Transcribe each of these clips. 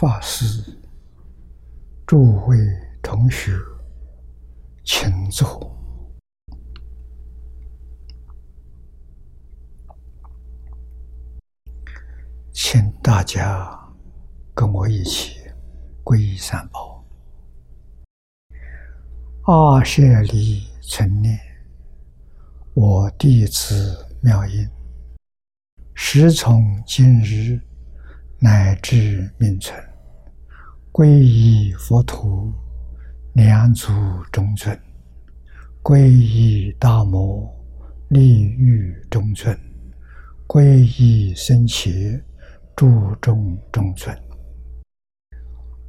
法师、诸位同学，请坐。请大家跟我一起皈依三宝。阿舍利存念，我弟子妙音，时从今日。乃至命存，皈依佛陀，两足中尊；皈依大摩，利欲中尊；皈依僧伽，注中中尊。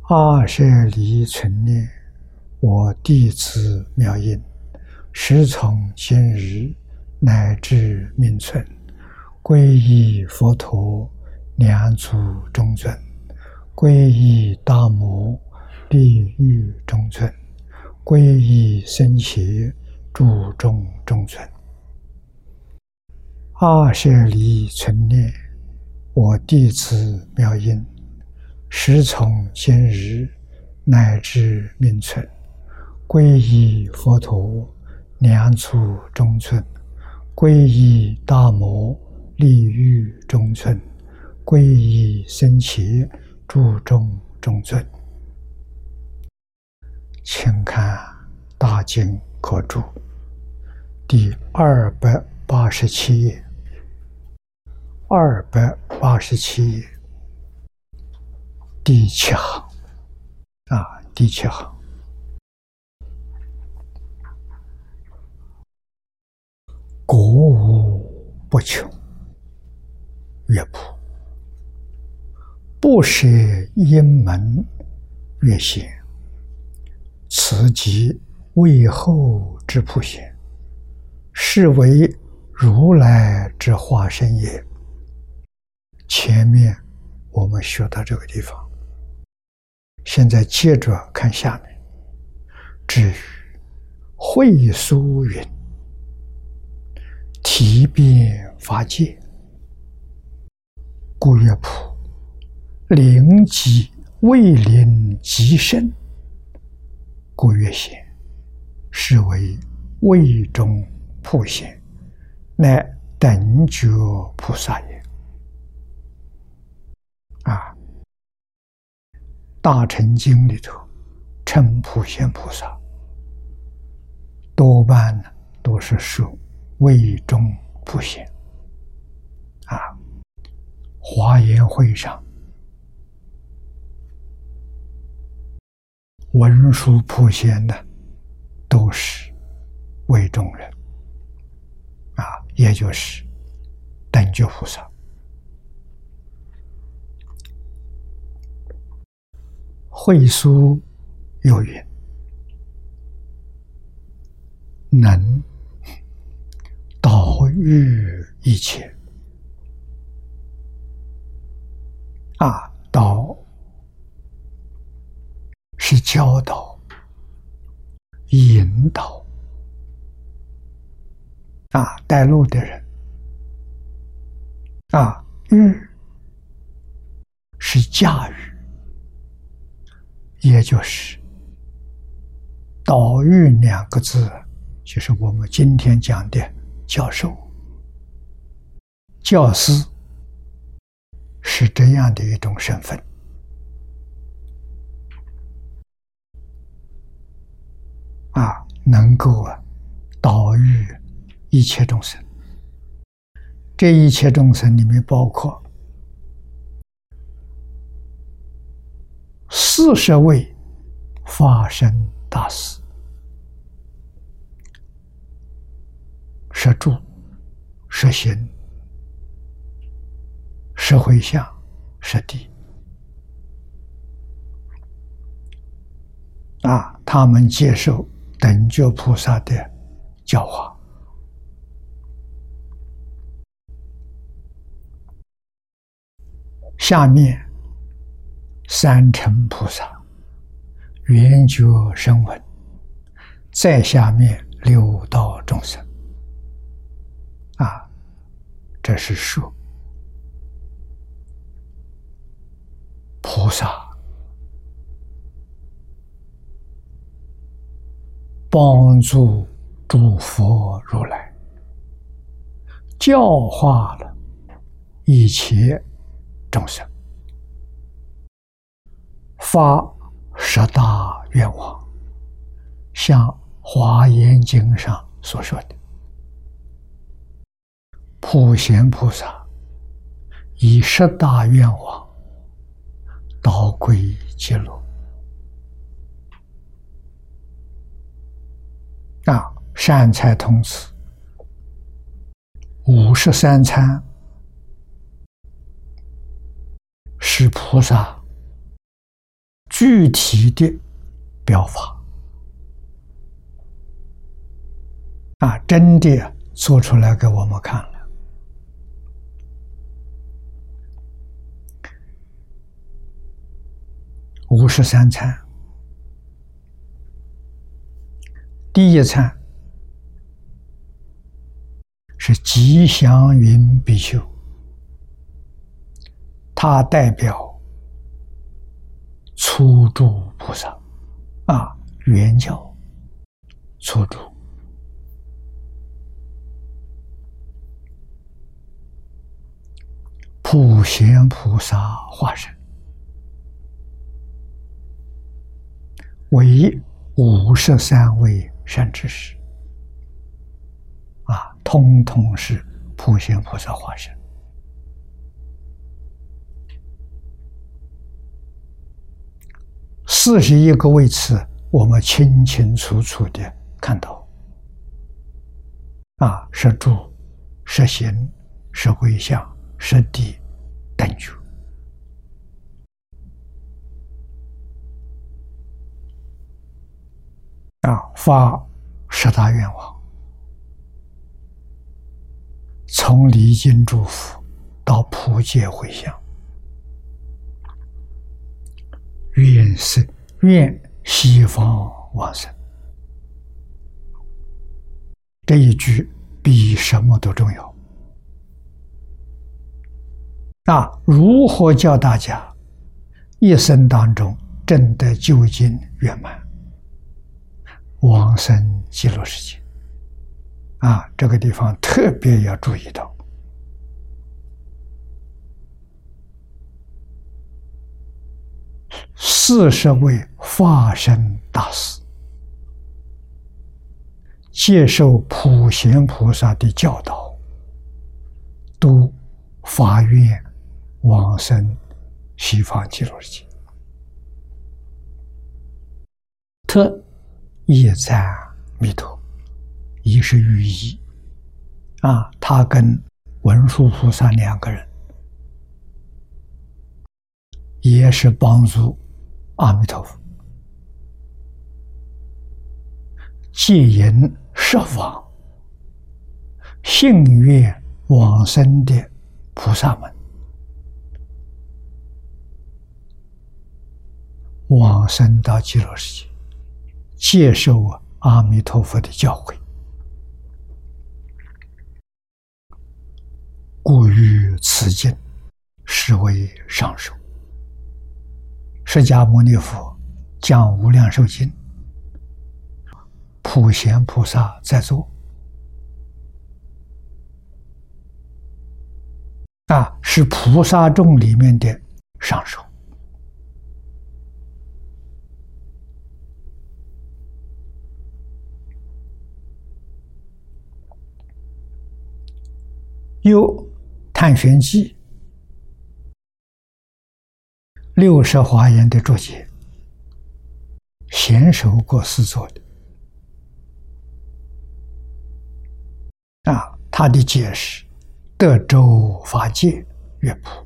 二舍离存念，我弟子妙音，时从今日乃至命存，皈依佛陀。两足中尊，皈依大摩地狱中尊，皈依僧伽注中中尊。二舍离存念，我弟子妙音，时从今日乃至命存，皈依佛陀两足中尊，皈依大摩利欲中尊。皈依僧伽，注重中尊，请看《大经可注》第二百八十七页，二百八十七页。第七行啊，第七行，国无不穷，乐谱。不舍阴门月显，此即为后之普贤，是为如来之化身也。前面我们学到这个地方，现在接着看下面。至于会疏云，提变法界，故乐谱。灵机未灵极深，故曰显，是为位中普贤，乃等觉菩萨也。啊，《大乘经》里头称普贤菩萨，多半呢都是说位中普贤。啊，《华严会上。文殊普贤的都是为众人啊，也就是等觉菩萨。会书有云：“能导育一切啊，导。”是教导、引导啊，带路的人啊，育是驾驭，也就是导育两个字，就是我们今天讲的教授、教师，是这样的一种身份。啊，能够啊，导育一切众生。这一切众生里面包括四十位法身大师，摄住、摄行、摄回向、摄地。啊，他们接受。等觉菩萨的教化，下面三乘菩萨圆觉声闻，再下面六道众生，啊，这是说菩萨帮助诸佛如来，教化了一切众生，发十大愿望，像《华严经》上所说的，普贤菩萨以十大愿望导归极乐。啊，善财童子五十三参是菩萨具体的表法啊，真的做出来给我们看了。五十三参。第一餐是吉祥云比丘，他代表初住菩萨啊，圆教初住普贤菩萨化身为五十三位。善知识啊，通通是普贤菩萨化身。四十一个位次，我们清清楚楚的看到。啊，是住、是行、是回向、是地等觉。啊，发十大愿望，从离经祝福到普界回向，愿是愿西方往生。这一句比什么都重要。那，如何教大家一生当中真的究竟圆满？往生极乐世界，啊，这个地方特别要注意到，四十位化身大师接受普贤菩萨的教导，都发愿往生西方极乐世界，特。也在弥陀，一是寓意啊，他跟文殊菩萨两个人，也是帮助阿弥陀佛戒淫设法信愿往生的菩萨们，往生到极乐世界。接受阿弥陀佛的教诲，故于此经实为上首。释迦牟尼佛讲无量寿经，普贤菩萨在座，啊，是菩萨众里面的上首。有《探玄记》六十华严的注解，贤首过世做的啊，他的解释：德州法界乐谱，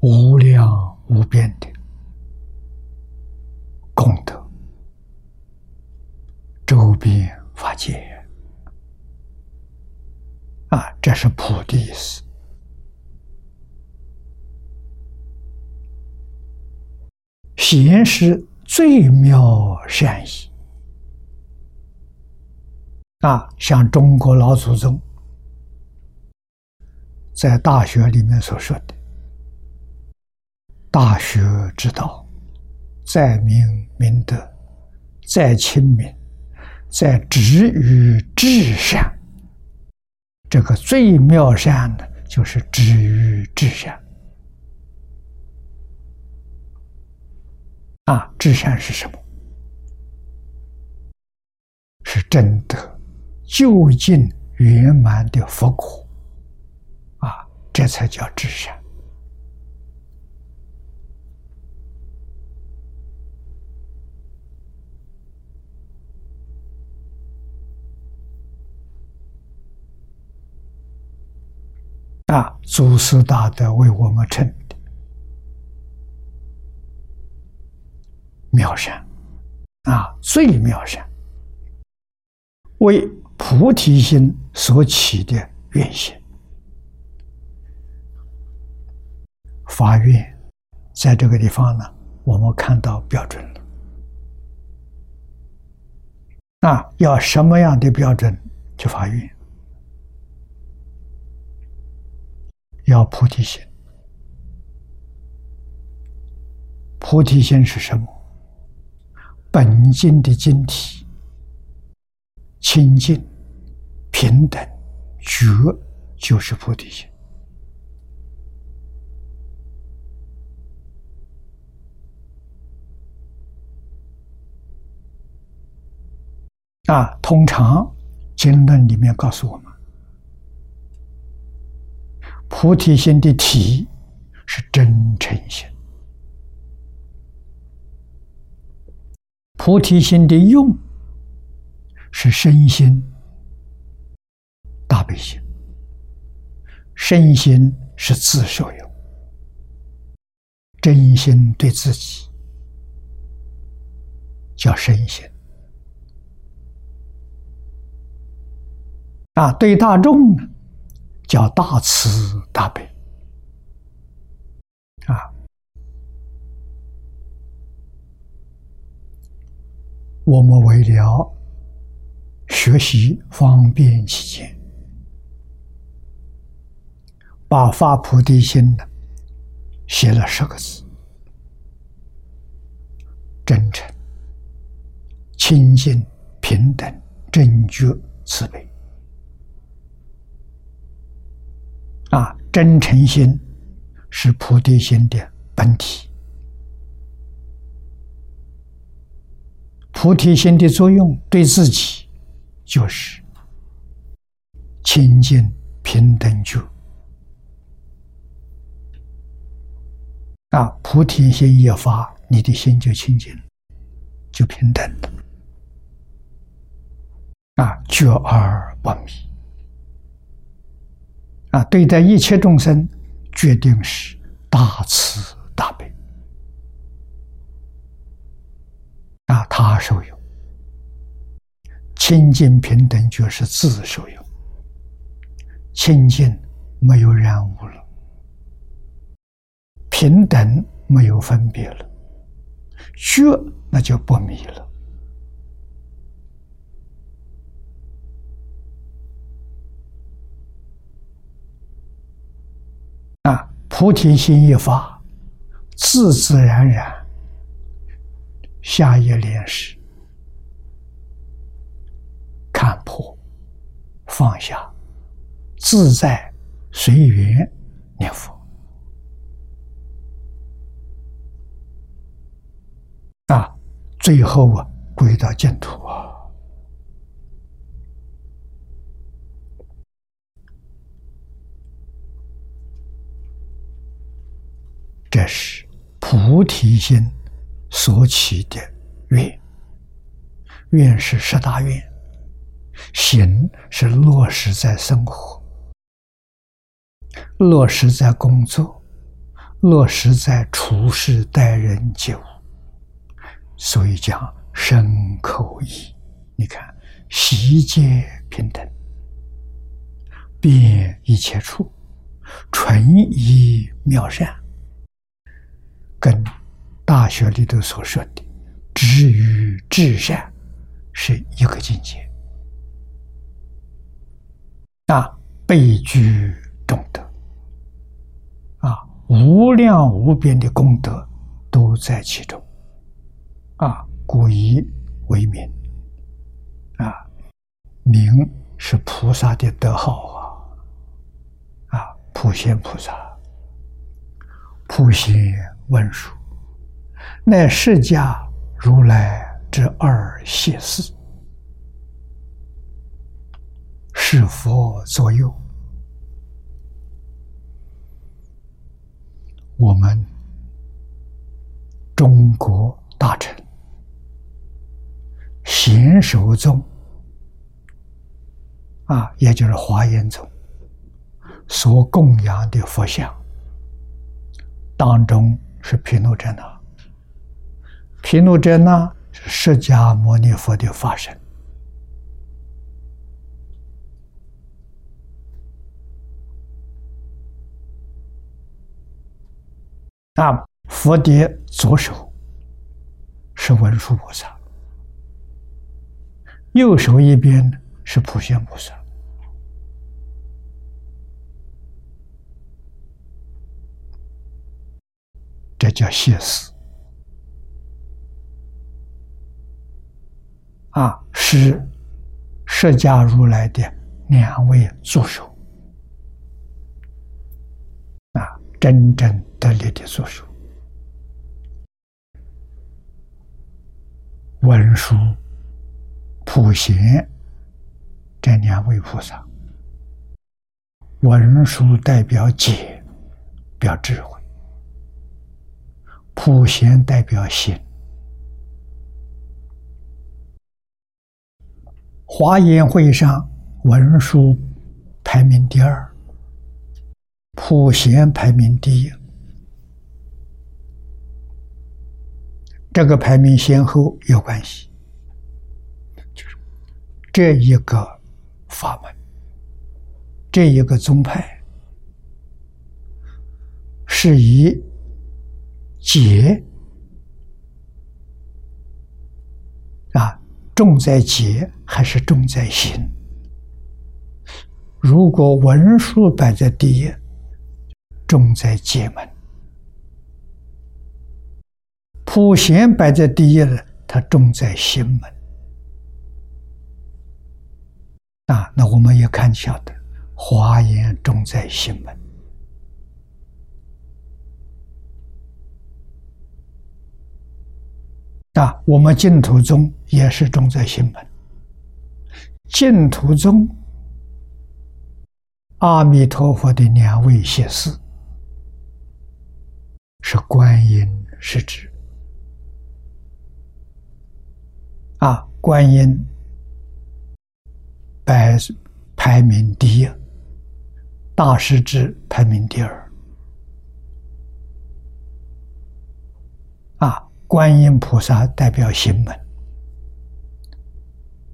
无量无边的功德。周边法界啊，这是普的意思。贤是最妙善意啊，像中国老祖宗在《大学》里面所说的“大学之道，在明明德，在亲民，在止于至善。这个最妙善的，就是止于至善。啊，至善是什么？是真德、究竟圆满的佛果。啊，这才叫至善。啊，祖师大德为我们称的。妙善，啊，最妙善，为菩提心所起的愿心，发愿，在这个地方呢，我们看到标准了。啊，要什么样的标准？去发愿？要菩提心，菩提心是什么？本经的经体，清净、平等、觉，就是菩提心。啊，通常经论里面告诉我们。菩提心的体是真诚心，菩提心的用是身心大悲心，身心是自受用，真心对自己叫身心，啊，对大众呢？叫大慈大悲啊！我们为了学习方便起见，把发菩提心的写了十个字：真诚、清净、平等、正觉、慈悲。啊，真诚心是菩提心的本体。菩提心的作用对自己就是清净平等就。啊，菩提心一发，你的心就清净，就平等了。啊，觉而不迷。啊，对待一切众生，决定是大慈大悲。啊，他受用，清净平等就是自受用，清净没有染污了，平等没有分别了，觉那就不迷了。啊，菩提心一发，自自然然，下一联是看破、放下、自在、随缘念佛。啊，最后啊，归到净土啊。这是菩提心所起的愿，愿是十大愿，行是落实在生活，落实在工作，落实在处事待人接物，所以讲身口意，你看悉皆平等，遍一切处，纯一妙善。跟《大学》里头所说的“止于至善”是一个境界。啊，倍居中德，啊，无量无边的功德都在其中。啊，故以为名，啊，名是菩萨的德号啊，啊，普贤菩萨，普贤文殊，乃释迦如来之二谢事，是佛左右，我们中国大臣。贤首宗啊，也就是华严宗所供养的佛像当中是毗卢遮那。毗卢遮那是释迦牟尼佛的化身啊，佛的左手是文殊菩萨。右手一边是普贤菩萨，这叫谢师啊，是释迦如来的两位助手。啊，真正得力的助手，文殊。普贤这两位菩萨，文殊代表解，表智慧；普贤代表心。华严会上，文殊排名第二，普贤排名第一。这个排名先后有关系。就是这一个法门，这一个宗派，是以解啊重在解还是重在行？如果文殊摆在第一，重在解门；普贤摆在第一了，它重在心门。啊，那我们也看晓得，华严重在心门。啊，我们净土宗也是重在心门。净土宗，阿弥陀佛的两位谢师是观音是指啊，观音。排排名第一，大师之排名第二。啊，观音菩萨代表行门，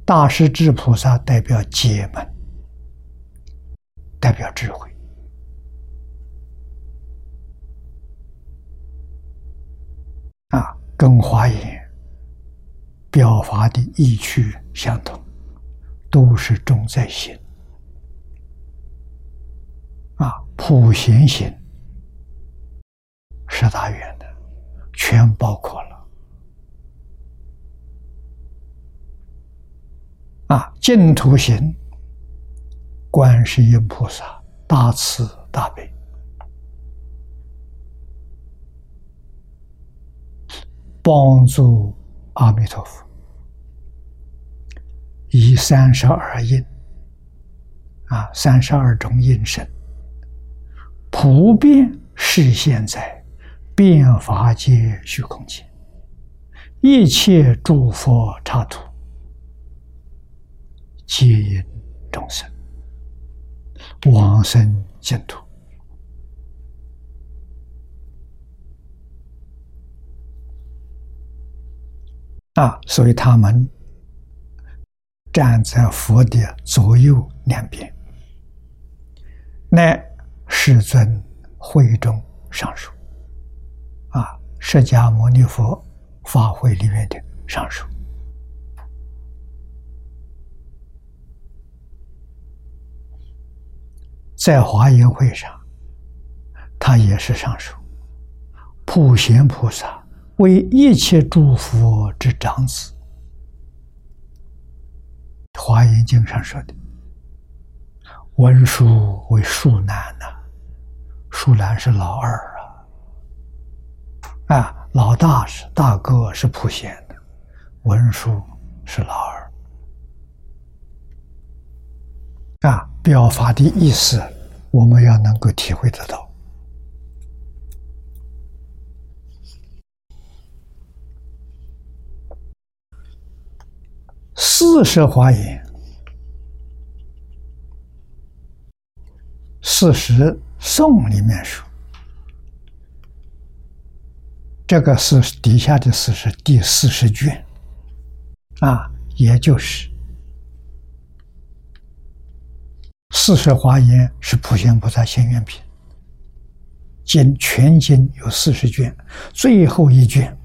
大师智菩萨代表解门，代表智慧。啊，跟华严表法的意趣相同。都是重在心啊，普贤行十大愿全包括了啊，净土行观世音菩萨大慈大悲，帮助阿弥陀佛。以三十二应啊，三十二种应身，普遍示现在变法界虚空界，一切诸佛刹土，皆因众生往生净土啊，所以他们。站在佛的左右两边，乃世尊慧中上书，释迦牟尼佛法会里面的上书，在华严会上，他也是上书，普贤菩萨、为一切诸佛之长子，《华严经》上说的，文殊为树难呐，树难是老二啊，啊，老大是大哥是普贤的，文殊是老二，啊，表法的意思，我们要能够体会得到。四十华严，四十颂里面说，这个是底下的四十第四十卷，啊，也就是四十华严是普贤菩萨行愿品，经全经有四十卷，最后一卷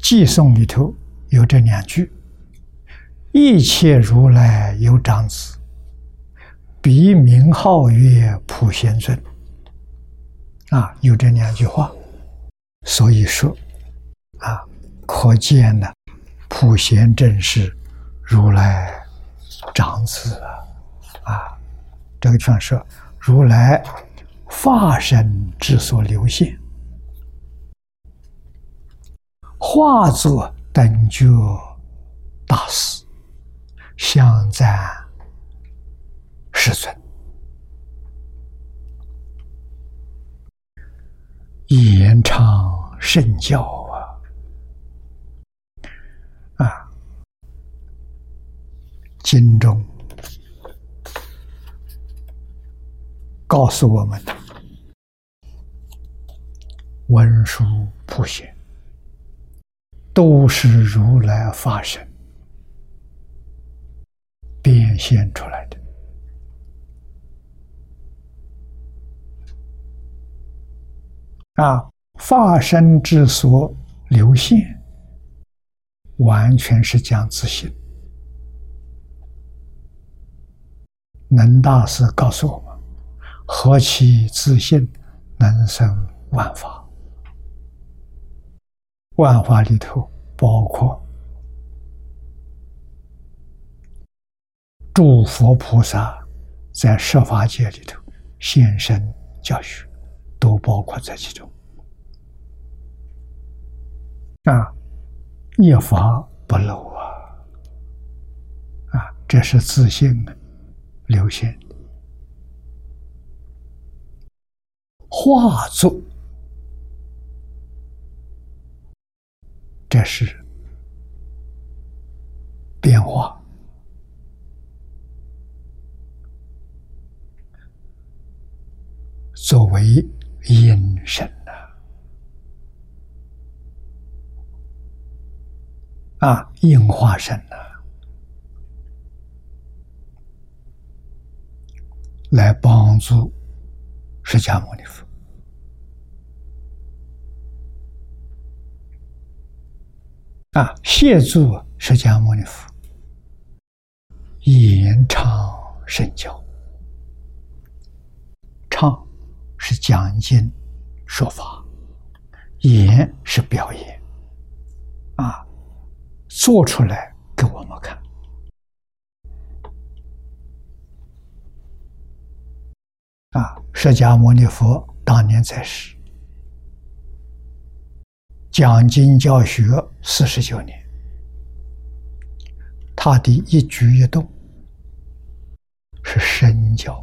寄颂里头有这两句。一切如来有长子，笔名号曰普贤尊。啊，有这两句话，所以说，啊，可见呢，普贤正是如来长子啊，啊，这个地方说如来化身之所流现，化作等觉大师。相赞世尊，言长圣教啊！啊，经中告诉我们的文殊普贤都是如来法身。变现出来的啊，化身之所流现，完全是讲自信。能大师告诉我们：“何其自信，能生万法。万法里头包括。”诸佛菩萨在十法界里头现身教学，都包括在其中。啊，一法不漏啊！啊，这是自信的流现，化作，这是变化。作为阴神呐，啊，应化神呐，来帮助释迦牟尼佛。啊，协助释迦牟尼佛。延长圣教，唱。是讲经说法，演是表演，啊，做出来给我们看。啊，释迦牟尼佛当年在世，讲经教学四十九年，他的一举一动是身教。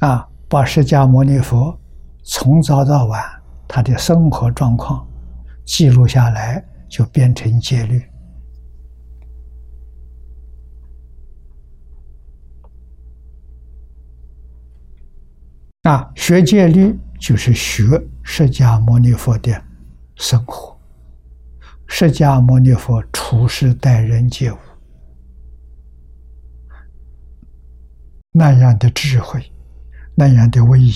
啊，把释迦牟尼佛从早到晚他的生活状况记录下来，就变成戒律。啊，学戒律就是学释迦牟尼佛的生活，释迦牟尼佛处事待人接物那样的智慧。那样的威仪，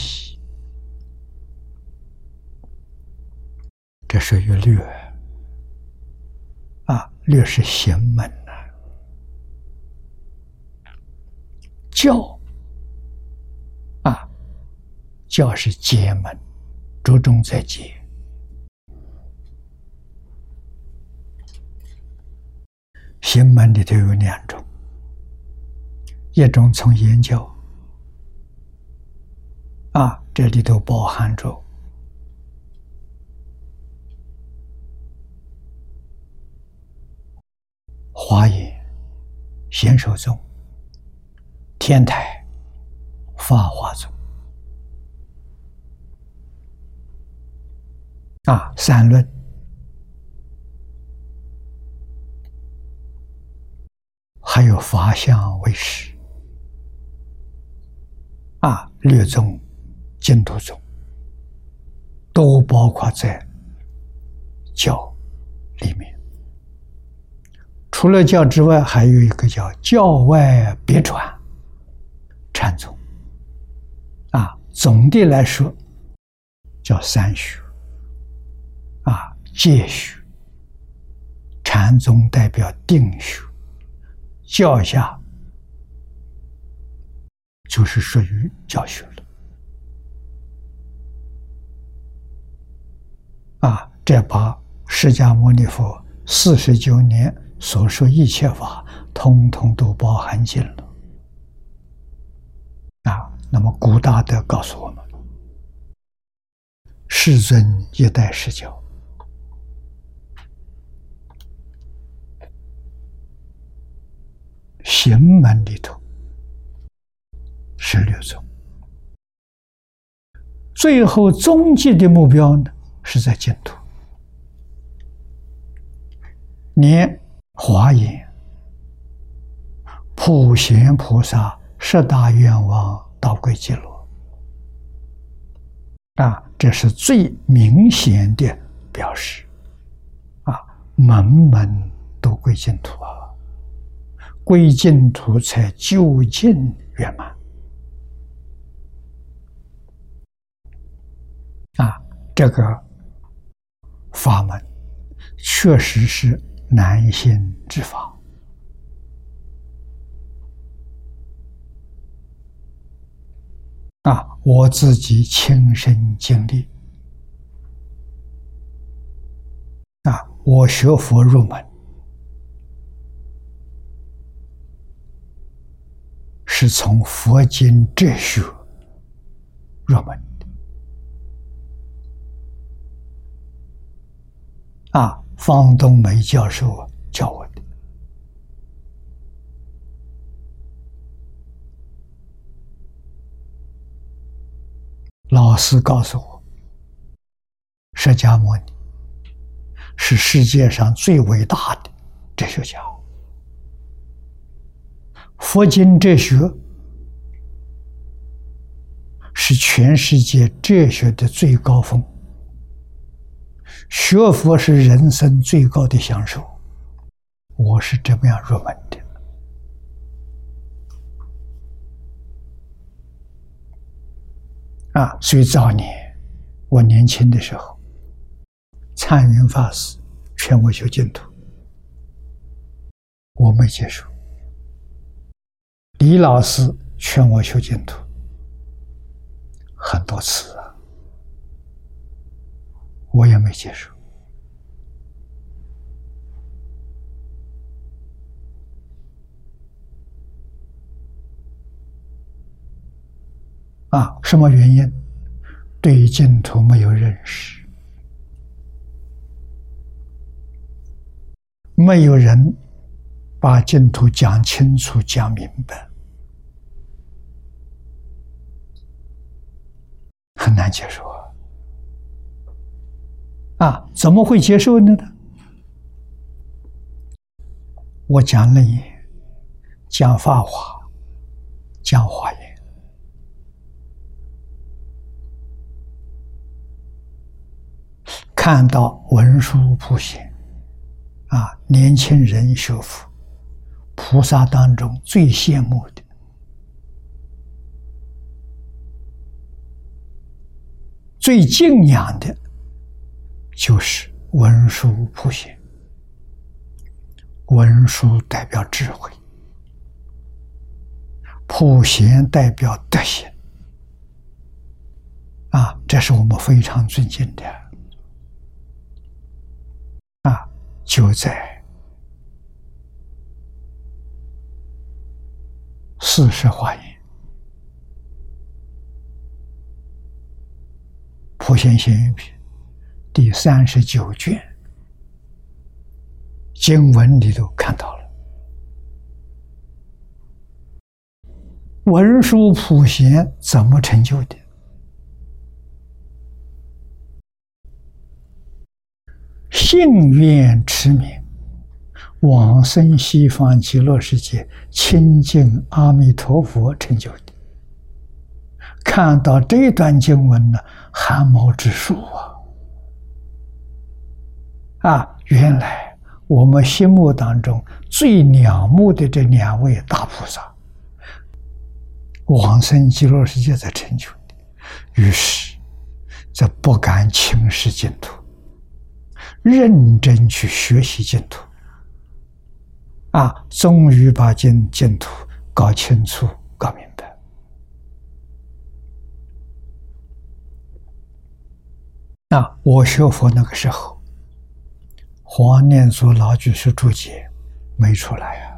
这属于略啊，略是邪门呐。教啊，教是解门着重在解。行门里头有两种，一种从研究，啊，这里头包含着华严、显手宗、天台、法华宗，啊，三论。还有法相为师啊，略宗、净土宗都包括在教里面。除了教之外，还有一个叫教外别传禅宗啊。总的来说，叫三学啊，戒学、禅宗代表定学。教下就是属于教学了啊！这把释迦牟尼佛四十九年所说一切法，通通都包含进了啊！那么古大德告诉我们：世尊一代释教。行门里头，十六种，最后终极的目标呢，是在净土。念华严，普贤菩萨十大愿望到归极乐，啊，这是最明显的表示，啊，门门都归净土啊。归净土才究竟圆满啊！这个法门确实是难行之法啊！我自己亲身经历啊！我学佛入门。是从佛经哲学入门的啊，方东梅教授教我的。老师告诉我，释迦牟尼是世界上最伟大的哲学家。佛经哲学是全世界哲学的最高峰，学佛是人生最高的享受。我是这么样入门的啊！所以早年我年轻的时候，参云法师劝我修净土，我没接受。李老师劝我修净土很多次啊，我也没接受。啊，什么原因？对于净土没有认识，没有人把净土讲清楚、讲明白。很难接受啊！怎么会接受呢？我讲楞严，讲法华，讲华严，看到文殊普贤啊，年轻人学佛，菩萨当中最羡慕的。最敬仰的，就是文殊普贤。文殊代表智慧，普贤代表德行。啊，这是我们非常尊敬的啊，就在四十华严。普贤行愿品第三十九卷经文里头看到了，文殊普贤怎么成就的？信愿持名，往生西方极乐世界，亲近阿弥陀佛成就的。看到这段经文呢，汗毛直竖啊！啊，原来我们心目当中最仰慕的这两位大菩萨，往生极乐世界在成就的，于是，这不敢轻视净土，认真去学习净土，啊，终于把净净土搞清楚、搞明白。那我学佛那个时候，黄念祖老居士注解没出来啊。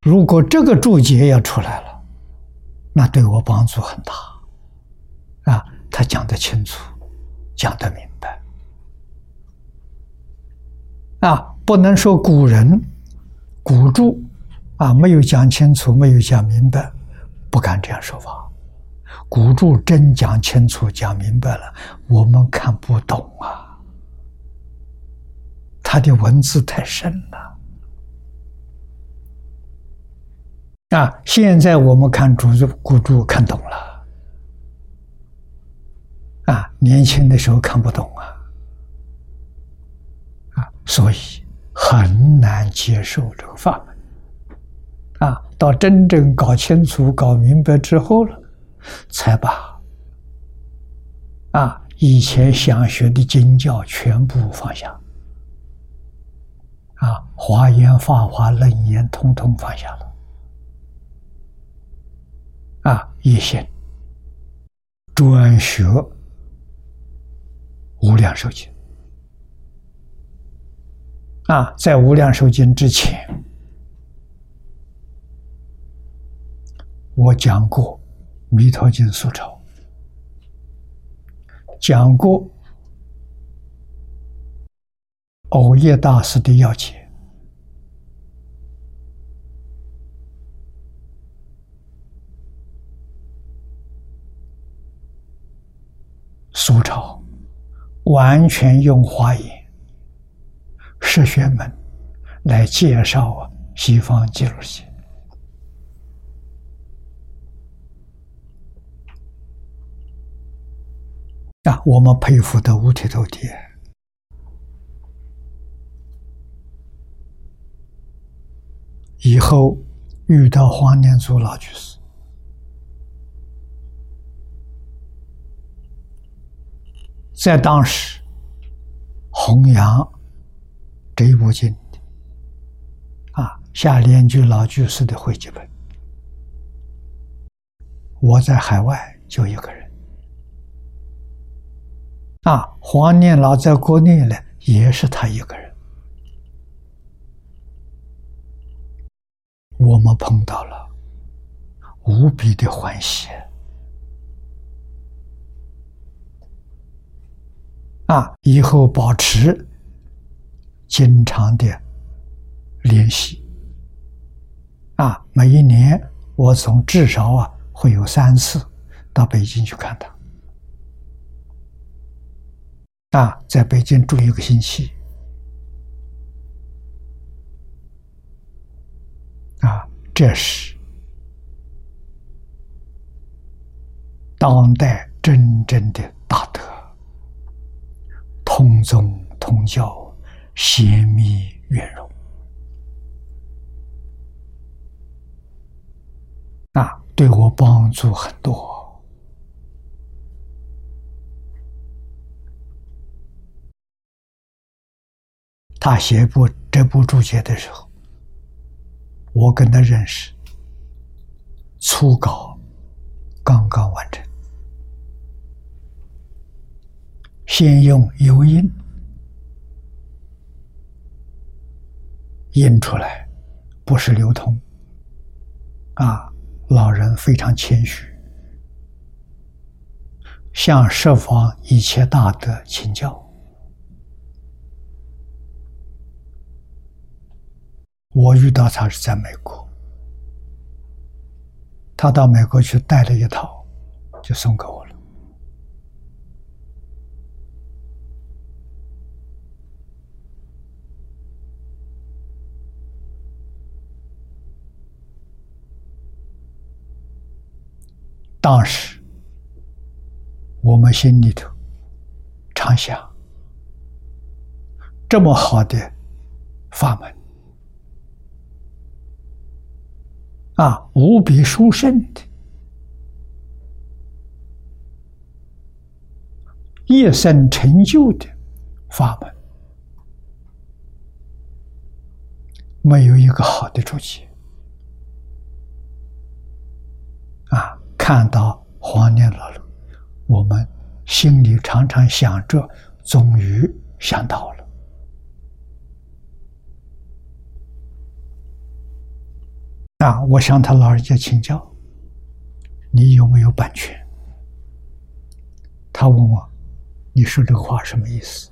如果这个注解要出来了，那对我帮助很大。啊，他讲得清楚，讲得明白。啊，不能说古人古著啊没有讲清楚，没有讲明白，不敢这样说法。古注真讲清楚、讲明白了，我们看不懂啊！他的文字太深了啊！现在我们看主注、古注看懂了啊，年轻的时候看不懂啊啊，所以很难接受这个法门啊。到真正搞清楚、搞明白之后了。才把啊以前想学的经教全部放下，啊华严、法华、楞严，通通放下了，啊一心专学无量寿经，啊在无量寿经之前，我讲过。《弥陀经》素钞讲过偶叶大师的要解，苏钞完全用华严十玄门来介绍西方极乐世界。啊，我们佩服的五体投地。以后遇到黄念祖老居士，在当时弘扬这一部经啊，下联居老居士的汇集本，我在海外就一个人。啊，黄念老在国内呢，也是他一个人。我们碰到了，无比的欢喜。啊，以后保持经常的联系。啊，每一年我从至少啊会有三次到北京去看他。啊，在北京住一个星期，啊，这是当代真正的大德，通宗通教，显密圆融，啊，对我帮助很多。他写部这部注解的时候，我跟他认识，初稿刚刚完成，先用油印印出来，不是流通。啊，老人非常谦虚，向十方一切大德请教。我遇到他是在美国，他到美国去带了一套，就送给我了。当时我们心里头常想，这么好的法门。啊，无比殊胜的，一生成就的法门，没有一个好的注解。啊，看到黄念老了，我们心里常常想着，终于想到了。啊！我向他老人家请教，你有没有版权？他问我，你说这话什么意思？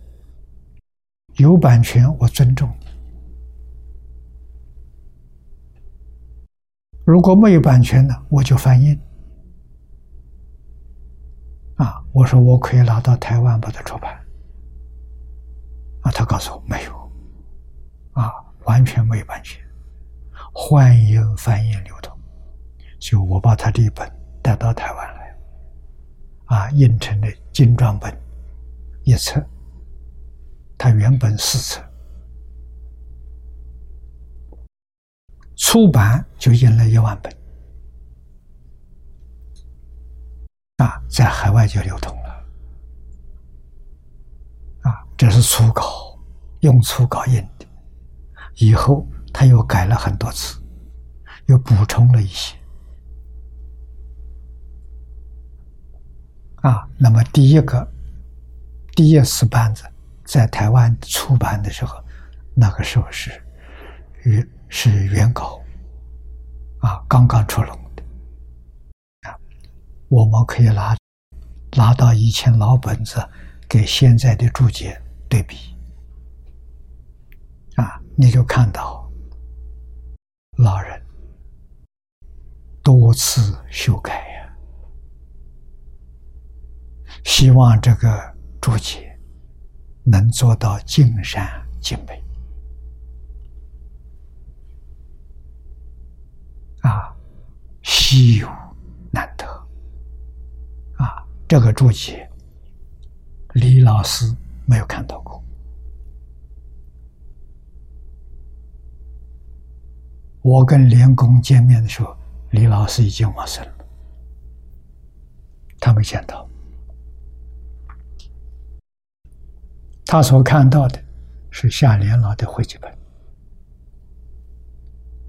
有版权，我尊重；如果没有版权呢，我就翻印。啊！我说我可以拿到台湾把它出版。啊！他告诉我没有，啊，完全没有版权。欢迎翻译流通，就我把他这一本带到台湾来，啊，印成了精装本一册，他原本四册，出版就印了一万本，啊，在海外就流通了，啊，这是初稿，用初稿印的，以后。他又改了很多次，又补充了一些。啊，那么第一个第一次班子在台湾出版的时候，那个时候是原是原稿，啊，刚刚出笼的，我们可以拿拿到以前老本子给现在的注解对比，啊，你就看到。老人多次修改呀，希望这个注解能做到尽善尽美啊，稀有难得啊！这个注解，李老师没有看到过。我跟连公见面的时候，李老师已经往生了，他没见到。他所看到的是夏莲老的汇集本，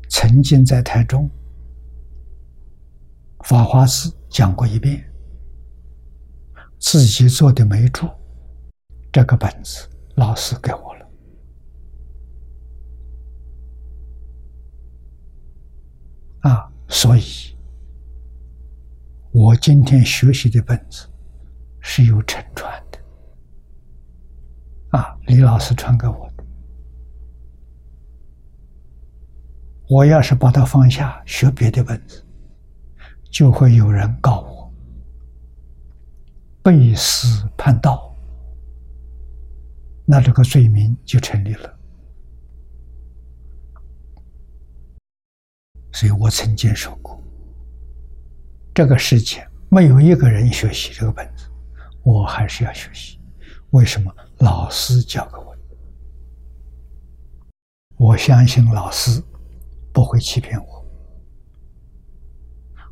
曾经在台中法华寺讲过一遍，自己做的没注，这个本子老师给我了。啊，所以，我今天学习的本子是有承传的。啊，李老师传给我的，我要是把它放下学别的本子，就会有人告我背师叛道，那这个罪名就成立了。所以我曾经说过，这个世界没有一个人学习这个本子，我还是要学习。为什么？老师教给我的，我相信老师不会欺骗我，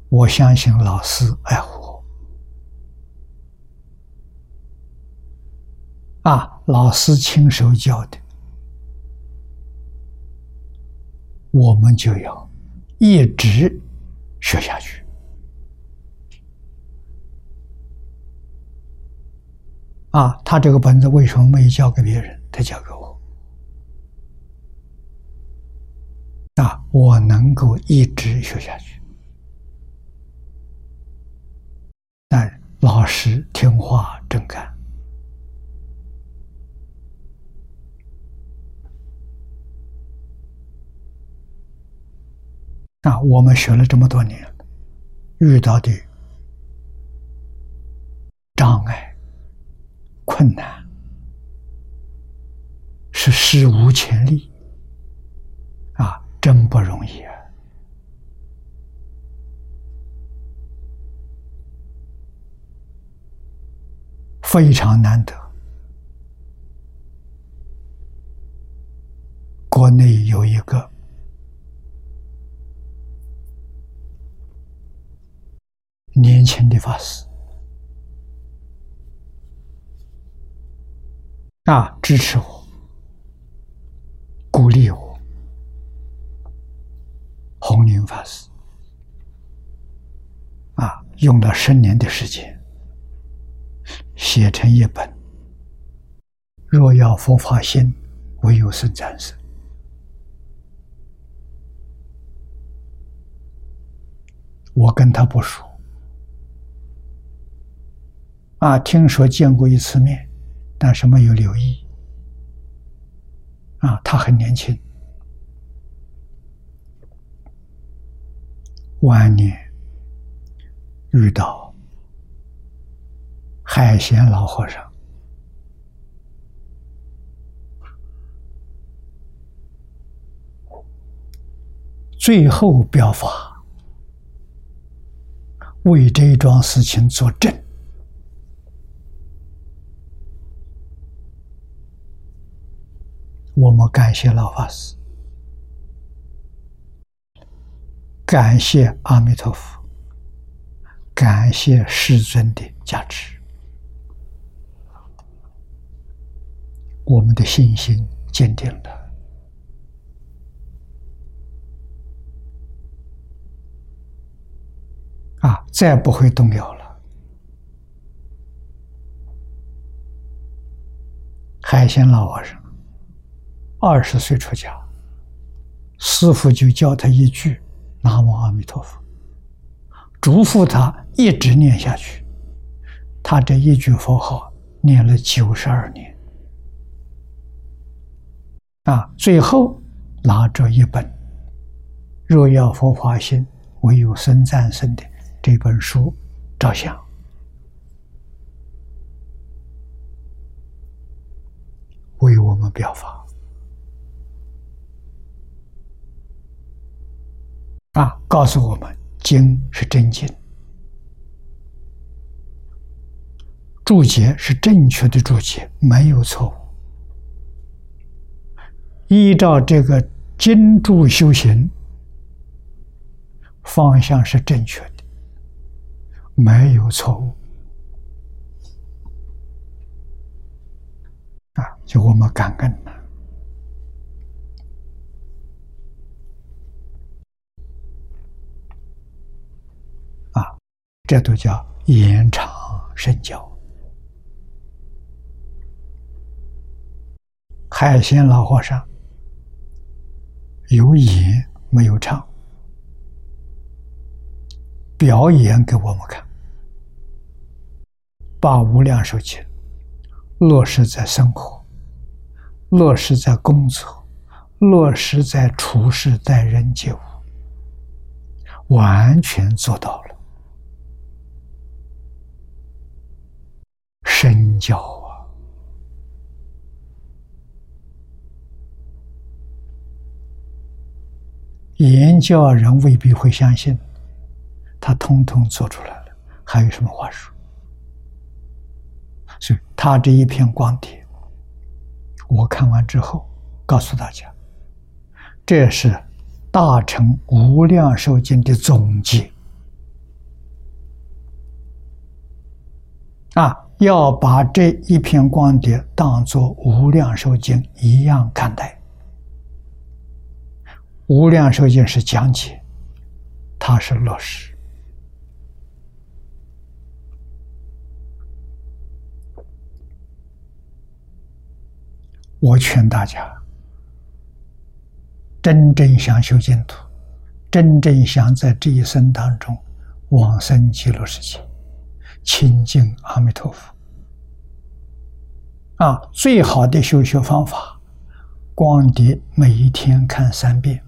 我相信老师爱护我。啊，老师亲手教的，我们就要。一直学下去。啊，他这个本子为什么没交给别人？他交给我。啊，我能够一直学下去。但老实听话真干。那，我们学了这么多年，遇到的障碍、困难是史无前例，啊，真不容易啊，非常难得。国内有一个。年轻的法师啊，支持我，鼓励我。弘林法师啊，用了十年的时间写成一本《若要佛法兴，唯有圣战士》。我跟他不熟。啊，听说见过一次面，但是没有留意。啊，他很年轻，晚年遇到海贤老和尚，最后表法，为这一桩事情作证。我们感谢老法师，感谢阿弥陀佛，感谢世尊的加持，我们的信心坚定了，啊，再不会动摇了。海鲜老和尚。二十岁出家，师傅就教他一句“南无阿弥陀佛”，嘱咐他一直念下去。他这一句佛号念了九十二年，啊，最后拿着一本《若要佛法兴，唯有僧战胜》的这本书照相，为我们表法。啊，告诉我们，经是真经，注解是正确的注解，没有错误。依照这个经注修行，方向是正确的，没有错误。啊，就我们感恩了。这都叫延长身教。海鲜老和尚有演没有唱，表演给我们看，把无量寿经落实在生活，落实在工作，落实在处事待人接物，完全做到了。身教啊，言教人未必会相信，他通通做出来了，还有什么话说？所以他这一篇光碟，我看完之后告诉大家，这是大乘无量寿经的总结啊。要把这一片光碟当作《无量寿经》一样看待，《无量寿经》是讲解，它是落实。我劝大家，真正想修净土，真正想在这一生当中往生极乐世界，亲近阿弥陀佛。啊，最好的修学方法，光碟每一天看三遍，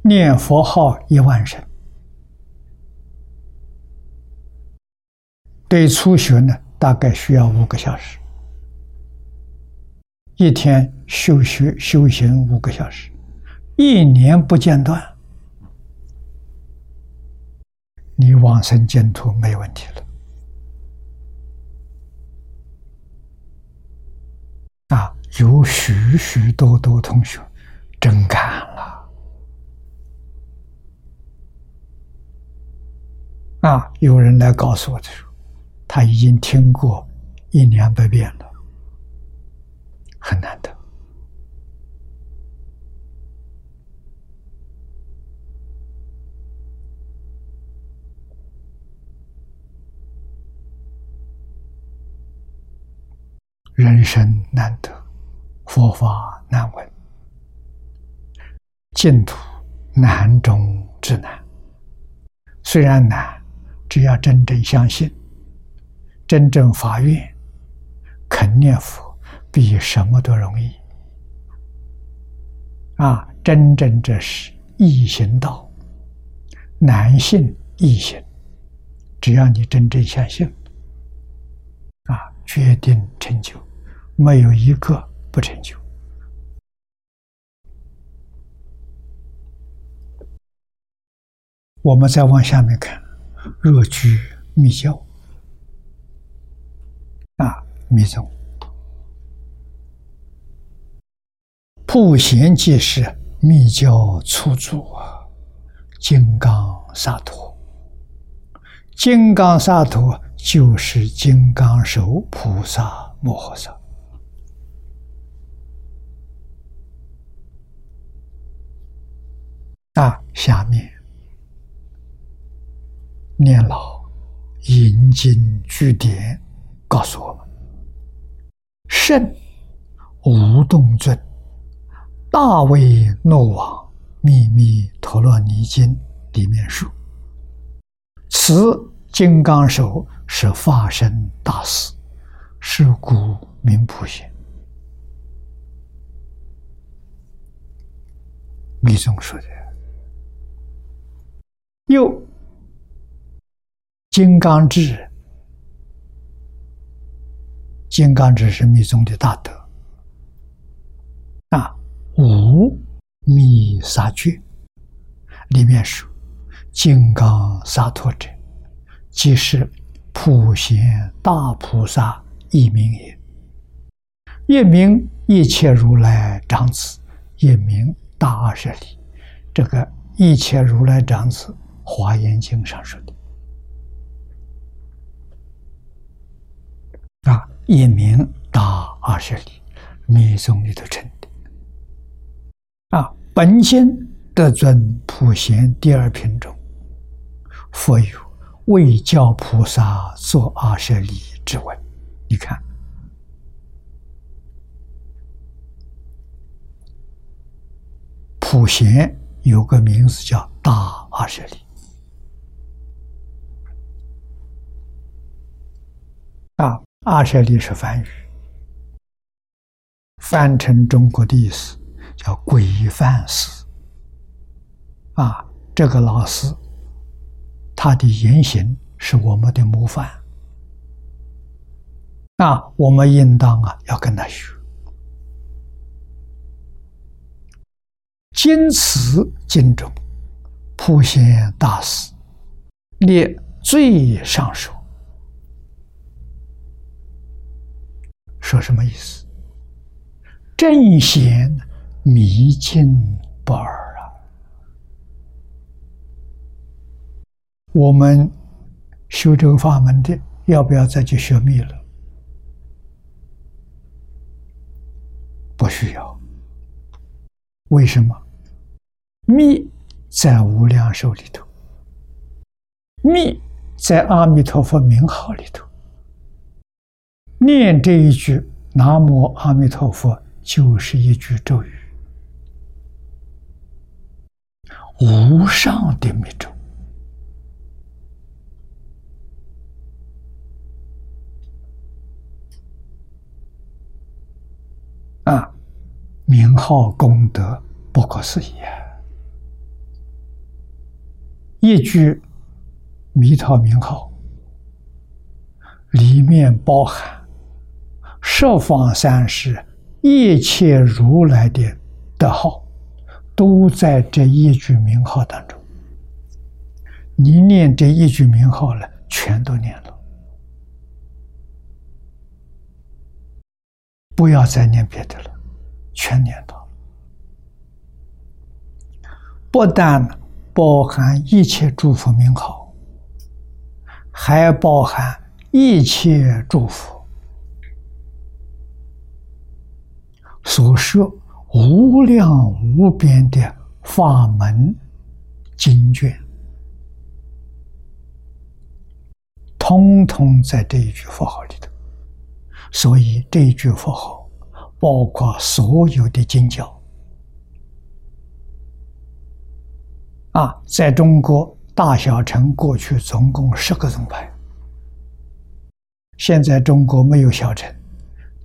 念佛号一万声。对初学呢，大概需要五个小时。一天修学修行五个小时，一年不间断，你往生净土没问题了。啊，有许许多多同学真干了。啊，有人来告诉我的时候，他已经听过一两百遍了。很难得，人生难得，佛法难闻，净土难中之难。虽然难，只要真正相信，真正发愿，肯念佛。比什么都容易啊！真正这是易行道，难信易行。只要你真正相信，啊，决定成就，没有一个不成就。我们再往下面看，若居密教，啊，密宗。普贤即是密教初祖啊，金刚萨埵。金刚萨埵就是金刚手菩萨摩诃萨。啊，下面念老引经据典告诉我们：圣无动尊。大卫诺王秘密陀罗尼经里面说：“此金刚手是化身大士，是故名普贤。”密宗说的。又金刚智，金刚智是密宗的大德。啊无密萨诀里面说：“金刚萨埵者，即是普贤大菩萨一名也。一名一切如来长子，一名大阿舍利。这个一切如来长子，《华严经》上说的啊，一名大阿舍利，密宗里头称的。”啊，本经得尊普贤第二品中，佛有为教菩萨作阿舍利之文。你看，普贤有个名字叫大阿舍利。啊，阿舍利是梵语，翻成中国的意思。叫规范师啊，这个老师，他的言行是我们的模范啊，我们应当啊要跟他学。经此经中，普贤大师列最上首，说什么意思？正贤。迷津不二啊！我们修这个法门的，要不要再去学密了？不需要。为什么？密在无量寿里头，密在阿弥陀佛名号里头，念这一句“南无阿弥陀佛”就是一句咒语，无上的密咒啊！名号功德不可思议啊！一句弥陀名号，里面包含十方三世一切如来的德号，都在这一句名号当中。你念这一句名号了，全都念了，不要再念别的了，全念到了，不但。包含一切祝福名号，还包含一切祝福所说无量无边的法门经卷，通通在这一句佛号里头。所以这一句佛号包括所有的经教。啊，在中国大小乘过去总共十个宗派，现在中国没有小乘，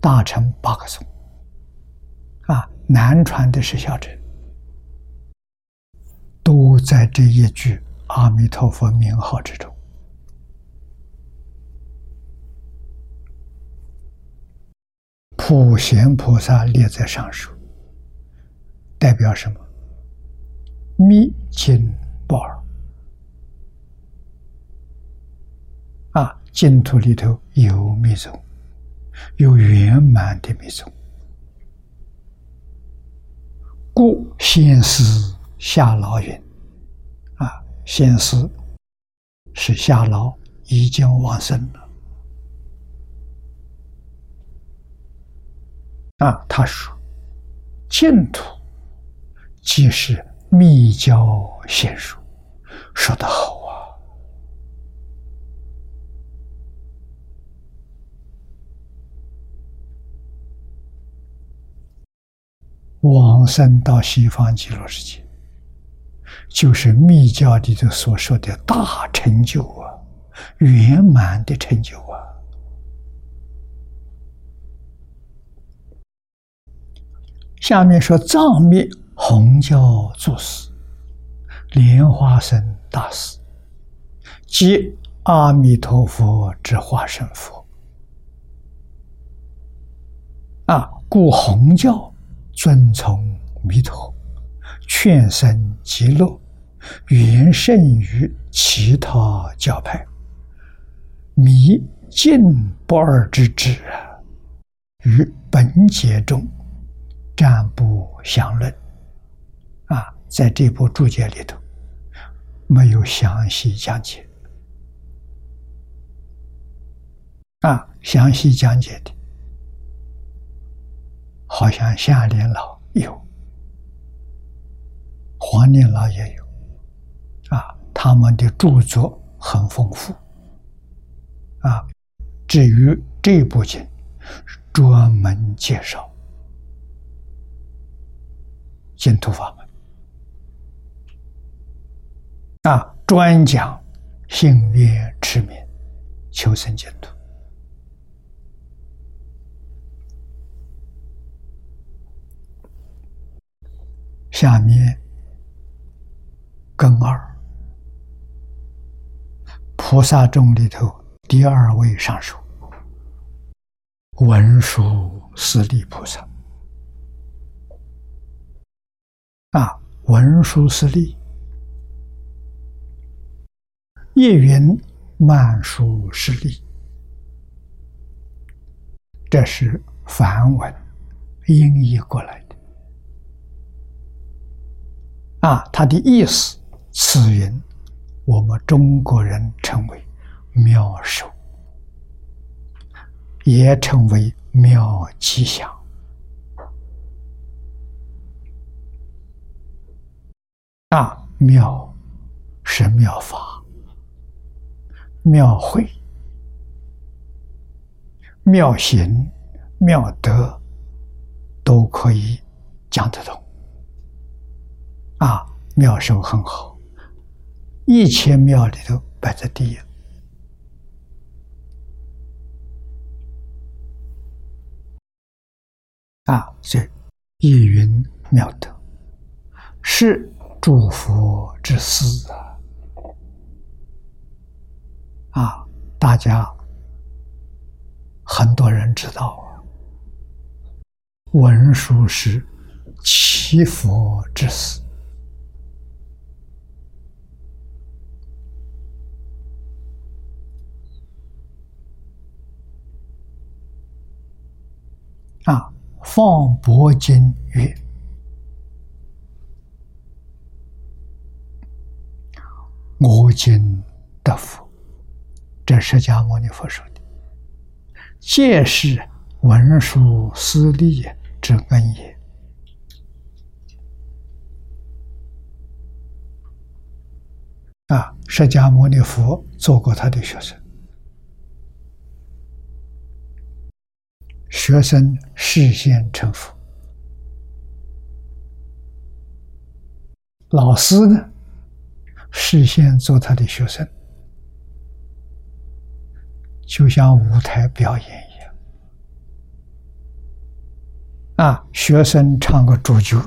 大乘八个宗。南传的是小乘，都在这一句阿弥陀佛名号之中。普贤菩萨列在上首，代表什么？密经宝儿啊，净土里头有密宗，有圆满的密宗，故先师下老云啊，先师是下老已经往生了啊，他说净土即是。密教仙术，说得好啊！往生到西方极乐世界，就是密教里头所说的大成就啊，圆满的成就啊。下面说藏密。红教祖师莲花生大师，即阿弥陀佛之化身佛啊，故红教尊崇弥陀，劝生极乐，远胜于其他教派。弥尽不二之旨啊，于本节中暂不详论。啊，在这部注解里头没有详细讲解。啊，详细讲解的，好像夏莲老有，黄念老也有。啊，他们的著作很丰富。啊，至于这部经，专门介绍净土法门。啊，专讲信愿持名求生净土。下面根二，菩萨众里头第二位上首，文殊师利菩萨。啊，文殊师利。叶云慢书实力，这是梵文音译过来的。啊，它的意思，此云我们中国人称为妙手，也称为妙吉祥。啊，妙是妙法、妙慧、妙行、妙德，都可以讲得通。啊，妙手很好，一切妙里头摆在第一。啊，这一云妙德是诸佛之师啊！啊，大家很多人知道啊，文殊是七佛之师啊。放博经曰：“我今得福，这释迦牟尼佛说的，皆是文殊师利之恩也。”啊，释迦牟尼佛做过他的学生。学生事先成佛，老师呢，事先做他的学生，就像舞台表演一样。啊，学生唱个主角，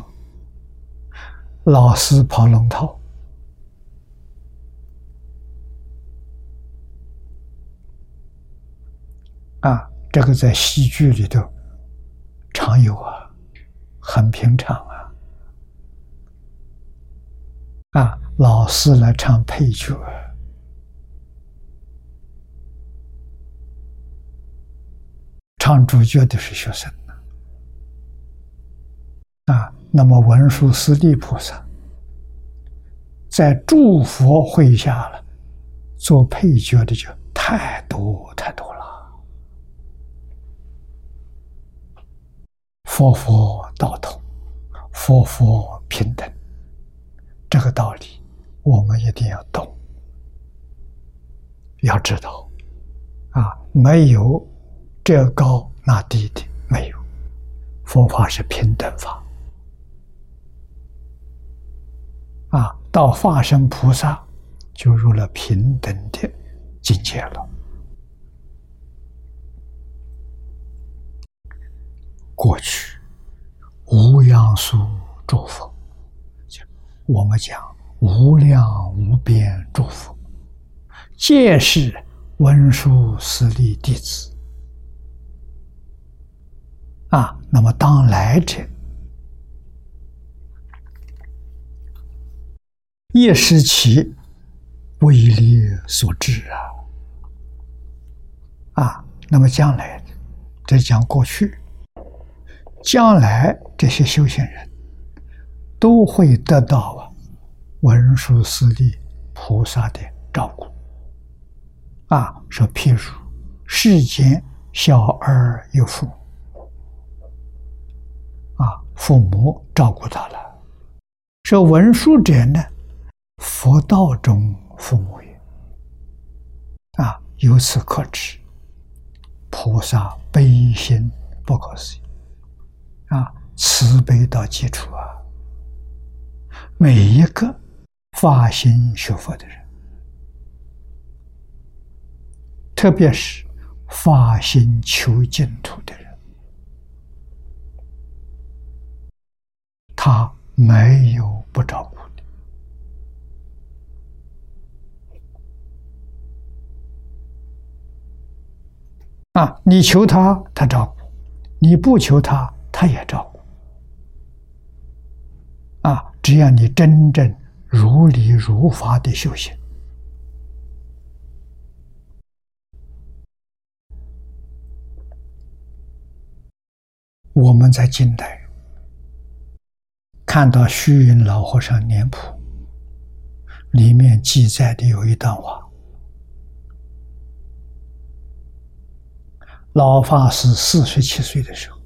老师跑龙套，啊。这个在戏剧里头常有啊，很平常啊。啊，老师来唱配角，唱主角的是学生啊，那么文殊师利菩萨在诸佛会下了，做配角的就太多太多了。佛佛道同，佛佛平等，这个道理我们一定要懂，要知道。啊，没有这高那低的，没有，佛法是平等法。啊，到化身菩萨就入了平等的境界了。过去无量数诸佛，我们讲无量无边诸佛，皆是文殊师利弟子啊。那么当来者，也是其威力所致啊。啊，那么将来再讲过去。将来这些修行人都会得到啊文殊师利菩萨的照顾啊，说譬如世间小儿有父啊，父母照顾他了。说文殊者呢，佛道中父母也啊，由此可知菩萨悲心不可思议。啊，慈悲到基础啊！每一个发心学佛的人，特别是发心求净土的人，他没有不照顾的啊！你求他，他照顾；你不求他。他也照顾啊！只要你真正如理如法的修行，我们在近代看到虚云老和尚年谱里面记载的有一段话：老法师四十七岁的时候。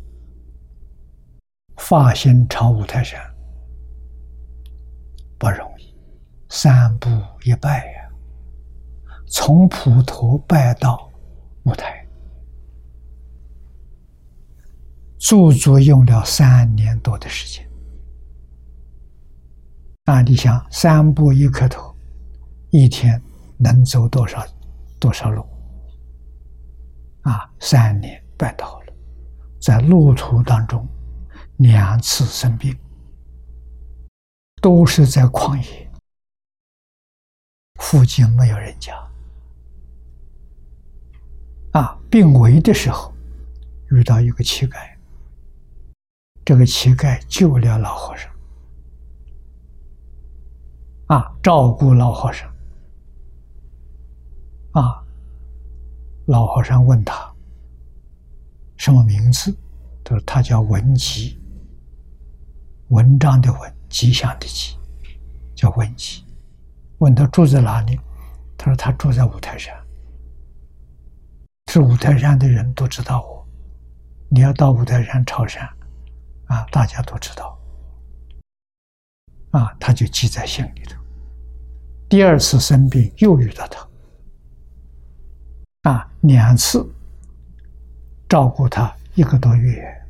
发心朝五台山不容易三步一拜呀，从普陀拜到五台，足足用了三年多的时间。那你想，三步一磕头，一天能走多少多少路？啊，三年拜到了，在路途当中两次生病，都是在旷野，附近没有人家。啊，病危的时候遇到一个乞丐，这个乞丐救了老和尚。啊，照顾老和尚。啊，老和尚问他什么名字？他说他叫文吉，文章的文，吉祥的吉，叫文吉。问他住在哪里？他说他住在五台山。是五台山的人都知道我。你要到五台山朝山，啊，大家都知道。啊，他就记在心里头。第二次生病又遇到他，啊，两次照顾他一个多月，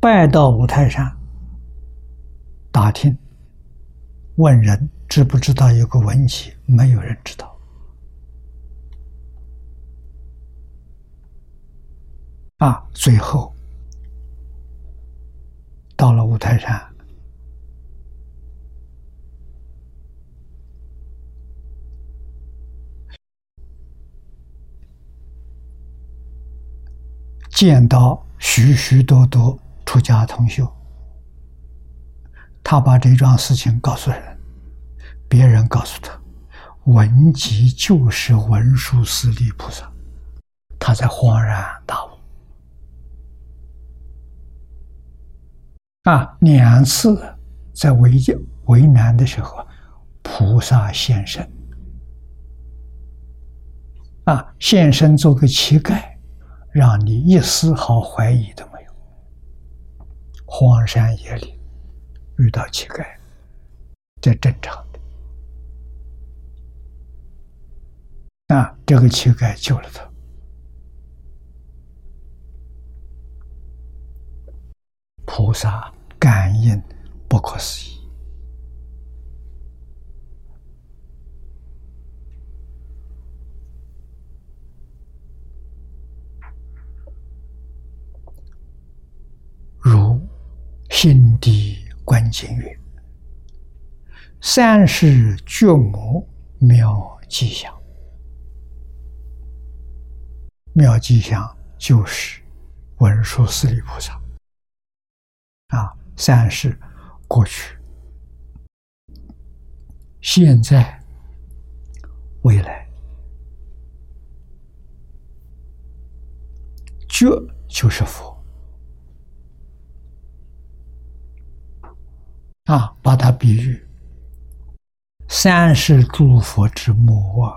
拜到五台山打听，问人知不知道有个文集，没有人知道，啊，最后到了五台山。见到许许多多出家同修，他把这桩事情告诉人，别人告诉他，文集就是文殊师利菩萨，他才恍然大悟。啊，两次在为为难的时候，菩萨现身，啊，现身做个乞丐。让你一丝毫怀疑都没有。荒山野岭遇到乞丐，这正常的。那，这个乞丐救了他，菩萨感应不可思议。心观经曰：“三世觉母妙吉祥，妙吉祥就是文殊师利菩萨啊！三世过去、现在、未来，觉就是佛。”啊，把它比喻三世诸佛之母啊！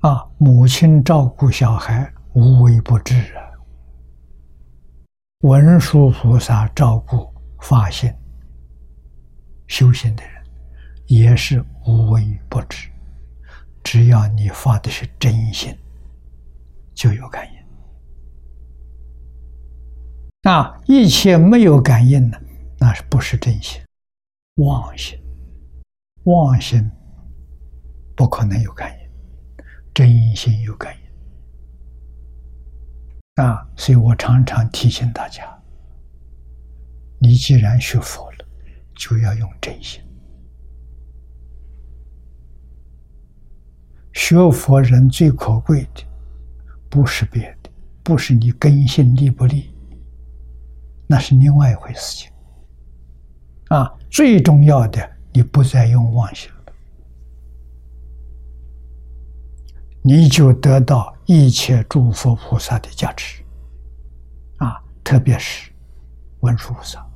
啊，母亲照顾小孩无微不至啊。文殊菩萨照顾发心修行的人，也是无微不至。只要你发的是真心，就有感应。啊，一切没有感应的，那是不是真心？妄心，妄心不可能有感应，真心有感应。啊，所以我常常提醒大家：你既然学佛了，就要用真心。学佛人最可贵的，不是别的，不是你根性利不利。那是另外一回事情，啊，最重要的，你不再用妄想了，你就得到一切诸佛菩萨的加持，啊，特别是文殊菩萨，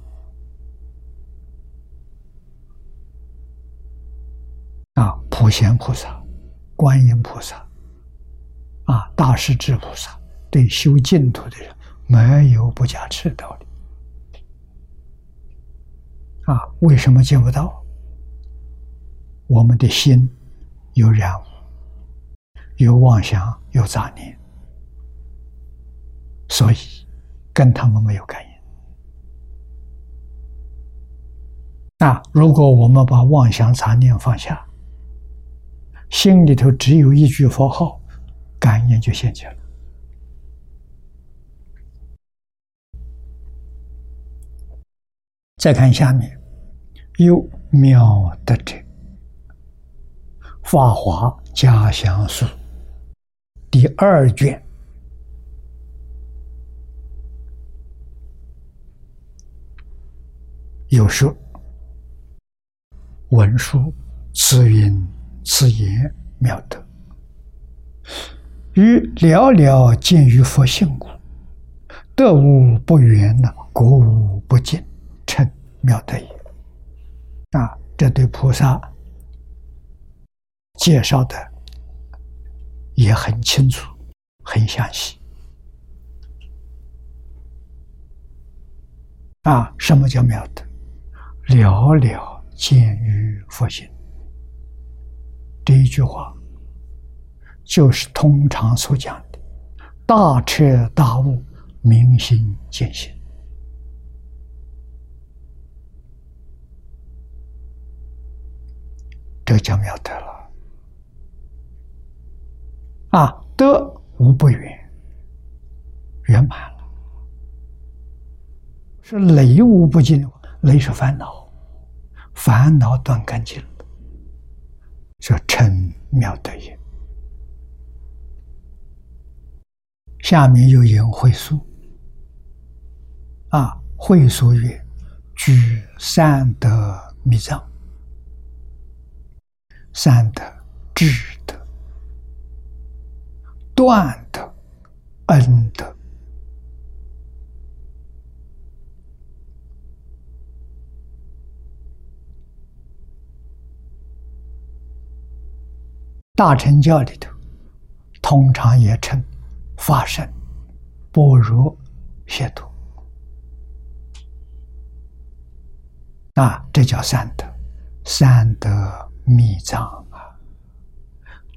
啊，普贤菩萨、观音菩萨，啊，大势至菩萨，对修净土的人没有不加持的道理。啊，为什么见不到？我们的心有染污，有妄想，有杂念，所以跟他们没有感应。那如果我们把妄想杂念放下，心里头只有一句佛号，感应就现前了。再看下面，有妙德者，《法华家乡书》第二卷，有说。文殊此云此言妙德，于寥寥见于佛性故，得无不圆呢，果无不尽，称妙德也。啊，这对菩萨介绍的也很清楚，很详细。啊，什么叫妙德？寥寥。见于佛心，这一句话，就是通常所讲的“大彻大悟，明心见性”，这叫妙德了。啊，德无不圆，圆满了。是累无不尽，累是烦恼。烦恼断干净了，说称妙德也。下面又引会书啊，会书曰：居三德密藏，三德智德、断德、恩德。大乘教里头，通常也称法身、般若、解脱啊，这叫三德，三德密藏啊，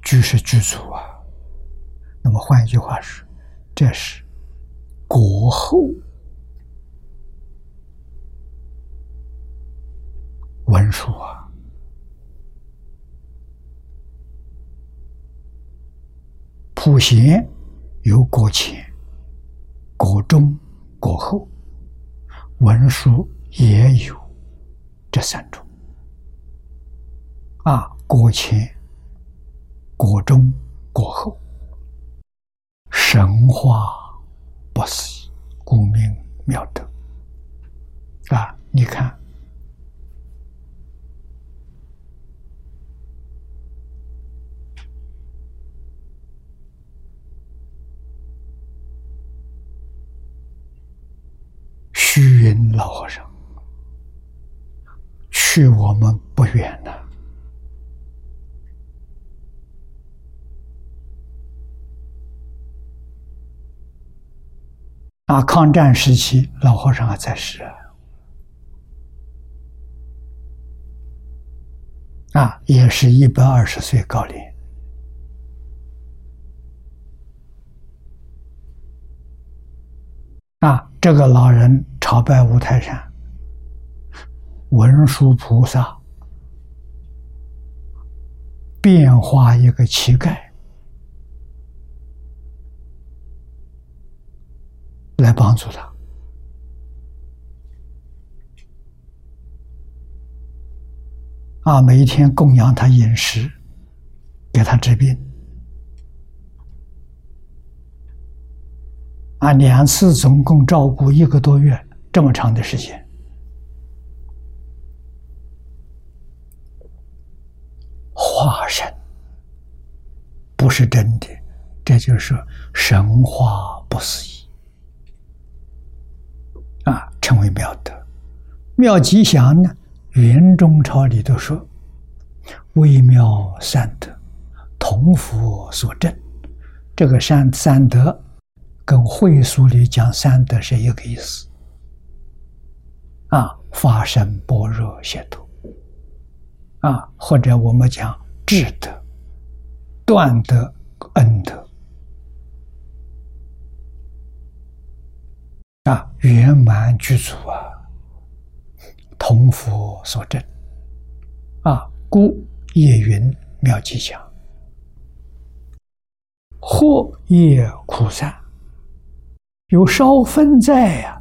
居是居住啊。那么换一句话说，这是国后文书啊。普贤有国前、国中、国后，文殊也有这三种。啊，国前、国中、国后，神话不思议，故名妙德。啊，你看。虚云老和尚，去我们不远了。啊，抗战时期，老和尚还在世啊，也是一百二十岁高龄。啊，这个老人朝拜五台山文殊菩萨，变化一个乞丐来帮助他。啊，每一天供养他饮食，给他治病。啊，两次总共照顾一个多月，这么长的时间，化身不是真的，这就是神话不思议啊，称为妙德。妙吉祥呢，云中朝里头说，微妙善德，同佛所证，这个善善德。跟会书里讲三德是一个意思，啊，发生般若解脱啊，或者我们讲智德、断德、恩德啊，圆满具足啊，同佛所证啊，故夜云妙吉祥，或业苦散，有少分在呀，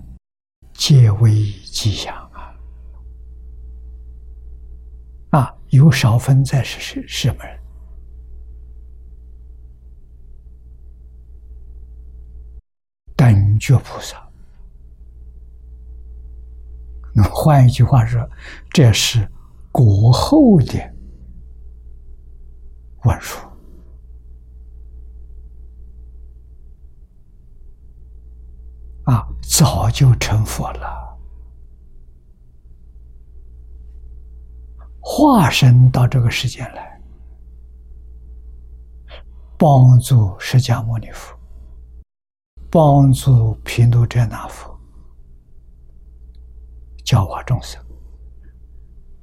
皆为吉祥。啊，啊有少分在是是什么人？等觉菩萨。那换一句话说，这是国后的文殊啊，早就成佛了。化身到这个世间来，帮助释迦牟尼佛，帮助毗卢遮那佛，教化众生。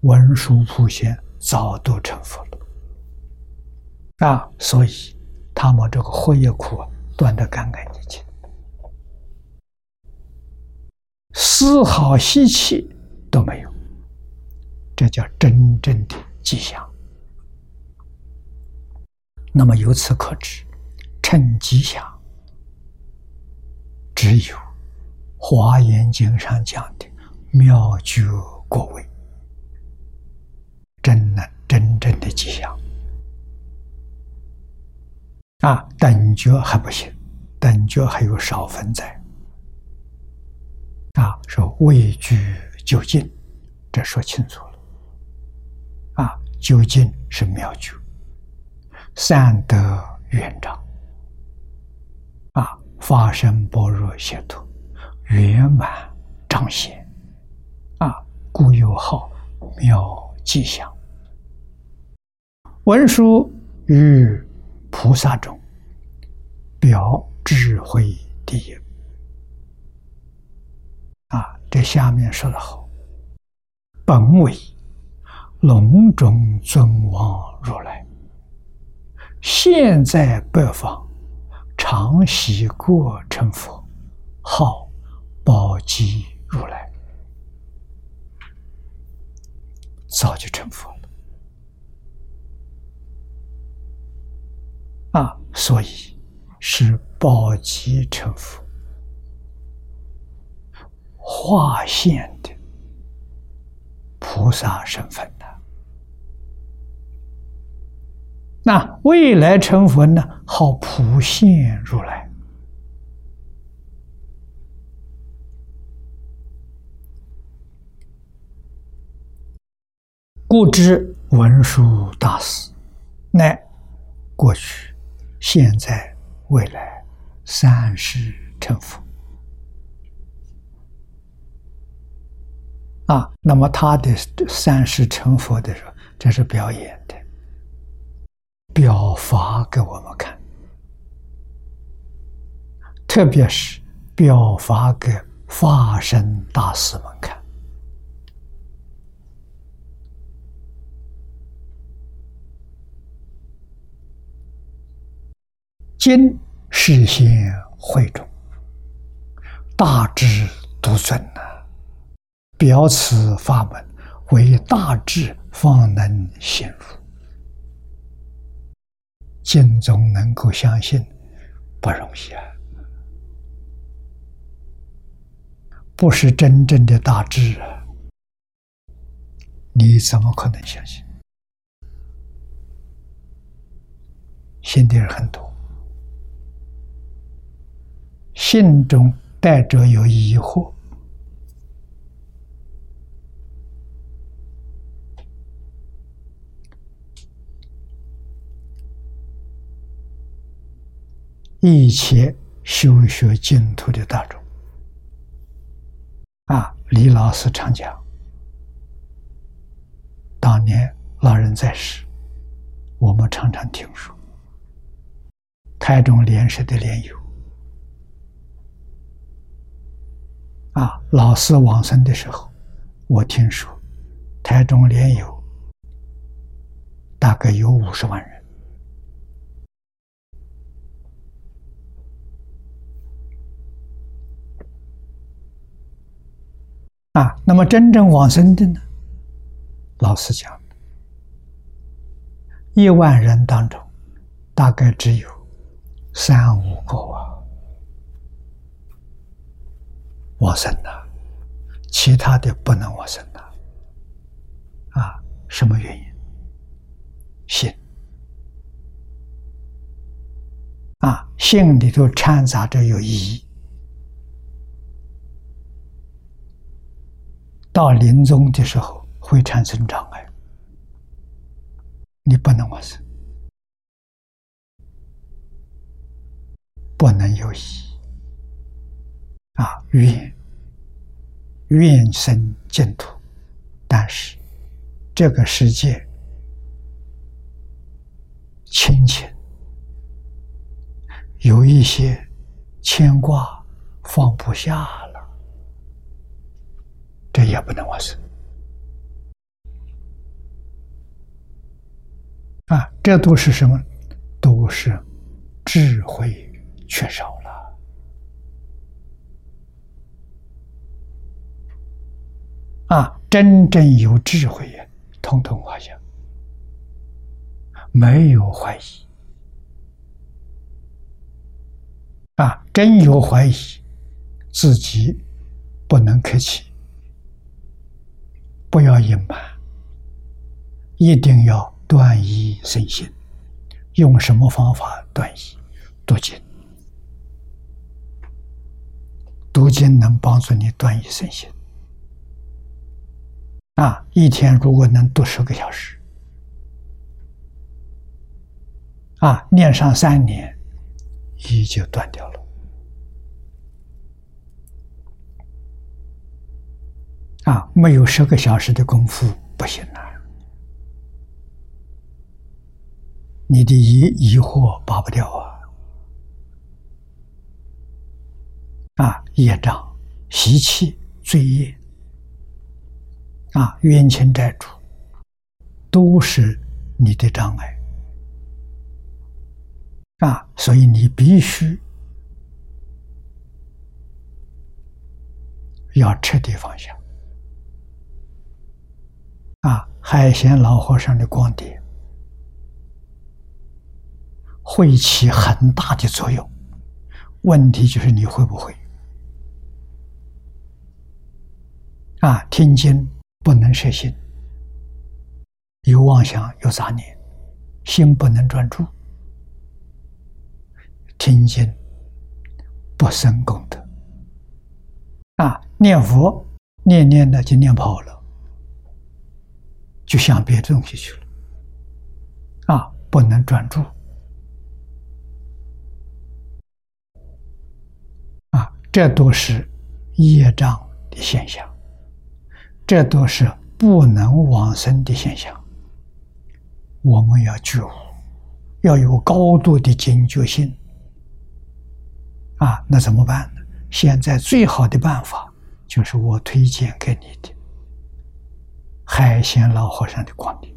文殊普贤早都成佛了啊！所以他们这个祸业苦断得干干净净，丝毫习气都没有。这叫真正的吉祥。那么由此可知，称吉祥，只有《华严经》上讲的妙觉果位，真的真正的吉祥。啊，等觉还不行，等觉还有少分在。啊，说位居究竟，这说清楚了。啊，究竟是妙觉，善德圆长，啊，发生般若解脱，圆满彰显，故有号妙吉祥。文殊于菩萨中，表智慧第一。啊，这下面说的好，本为。龙中尊王如来，现在北方，常喜过成佛，号宝积如来，早就成佛了啊！所以是宝积成佛，化现的菩萨身份的。那未来成佛呢？好普现如来，故知文殊大师乃过去、现在、未来三世成佛啊。那么他的三世成佛的时候，这是表演的。表法给我们看，特别是表法给法身大师们看。今视现会中，大智独尊呐，表此法门唯大智方能显入。心中能够相信不容易啊！不是真正的大智啊，你怎么可能相信？信的人很多，心中带着有疑惑。一切修学净土的大众，啊，李老师常讲，当年老人在世，我们常常听说，台中莲社的莲友，啊，老师往生的时候，我听说台中莲友大概有五十万人啊。那么真正往生的呢？老师讲，一万人当中大概只有三五个啊。往生了，其他的不能往生了。啊，什么原因？性啊，性里头掺杂着有疑，到临终的时候会产生障碍，你不能往生，不能有疑。啊，愿愿生净土，但是这个世界亲情有一些牵挂放不下了，这也不能完事啊！这都是什么？都是智慧缺少。啊，真正有智慧呀，通通化下，没有怀疑。啊，真有怀疑，自己不能客气，不要隐瞒，一定要断疑生信。用什么方法断疑？读经，读经能帮助你断疑生信。啊，一天如果能读十个小时，啊，念上三年，一就断掉了。啊，没有十个小时的功夫不行啊！你的疑疑惑拔不掉啊！啊，业障、习气、罪业。啊，冤亲债主都是你的障碍啊，所以你必须要彻底放下。啊，海贤老和尚的光碟会起很大的作用，问题就是你会不会啊？听经。不能摄心，有妄想，有杂念，心不能专注。听经不生功德啊！念佛念念的就念跑了，就想别的东西去了啊！不能专注啊！这都是业障的现象。这都是不能往生的现象，我们要觉悟，要有高度的警觉性。啊，那怎么办呢？现在最好的办法就是我推荐给你的海鲜老和尚的光点。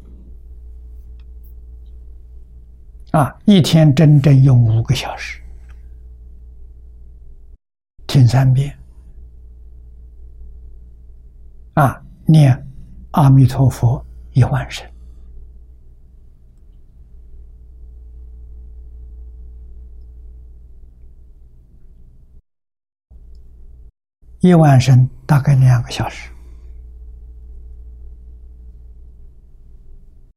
啊，一天真正用五个小时，听三遍。啊，念阿弥陀佛一万声，一万声大概两个小时。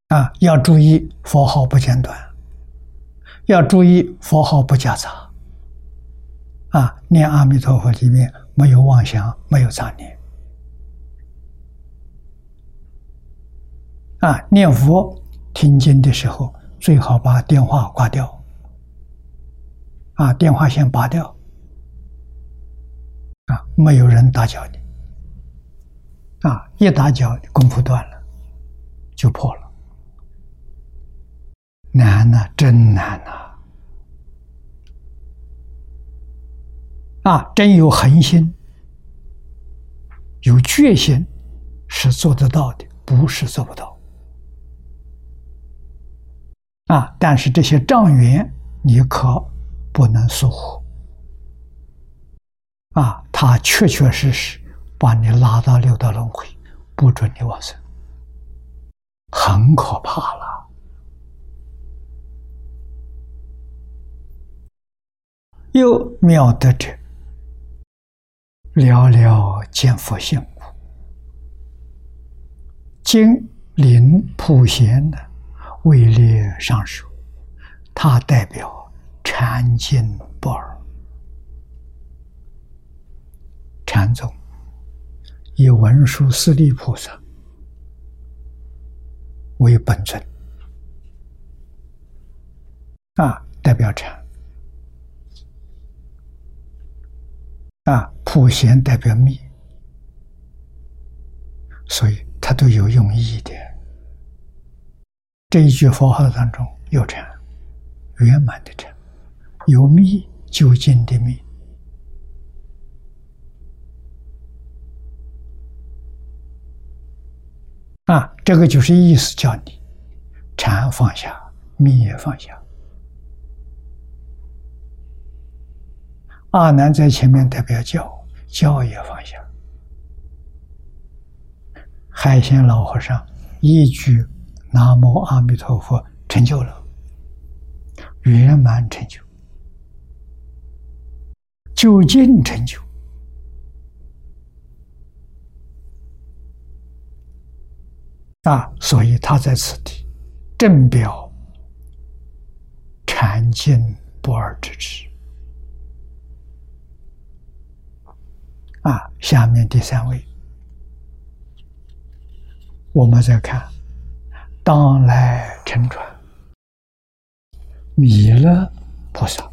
啊，要注意佛号不间断，要注意佛号不夹杂。啊，念阿弥陀佛里面没有妄想，没有杂念。啊，念佛听经的时候，最好把电话挂掉。啊，电话线拔掉。啊，没有人打搅你。啊，一打搅，功夫断了，就破了。难呐，真难呐！啊，真有恒心，有决心，是做得到的，不是做不到。啊！但是这些障缘，你可不能疏忽。啊，他确确实实把你拉到六道轮回，不准你往生，很可怕了。又妙得者，寥寥见佛性故。经临普贤的。位列上首，它代表禅经不二。禅宗以文殊师利菩萨为本尊，啊，代表禅；啊，普贤代表密，所以它都有用意的。这一句佛号当中有禅，圆满的禅，有密，究竟的密。啊，这个就是意思，叫你禅放下，密也放下。阿难在前面代表教，教也放下。海鲜老和尚一句。南无阿弥陀佛，成就了圆满成就，究竟成就啊！所以他在此地正表禅经不二之智啊。下面第三位，我们再看。当来乘船，弥勒菩萨。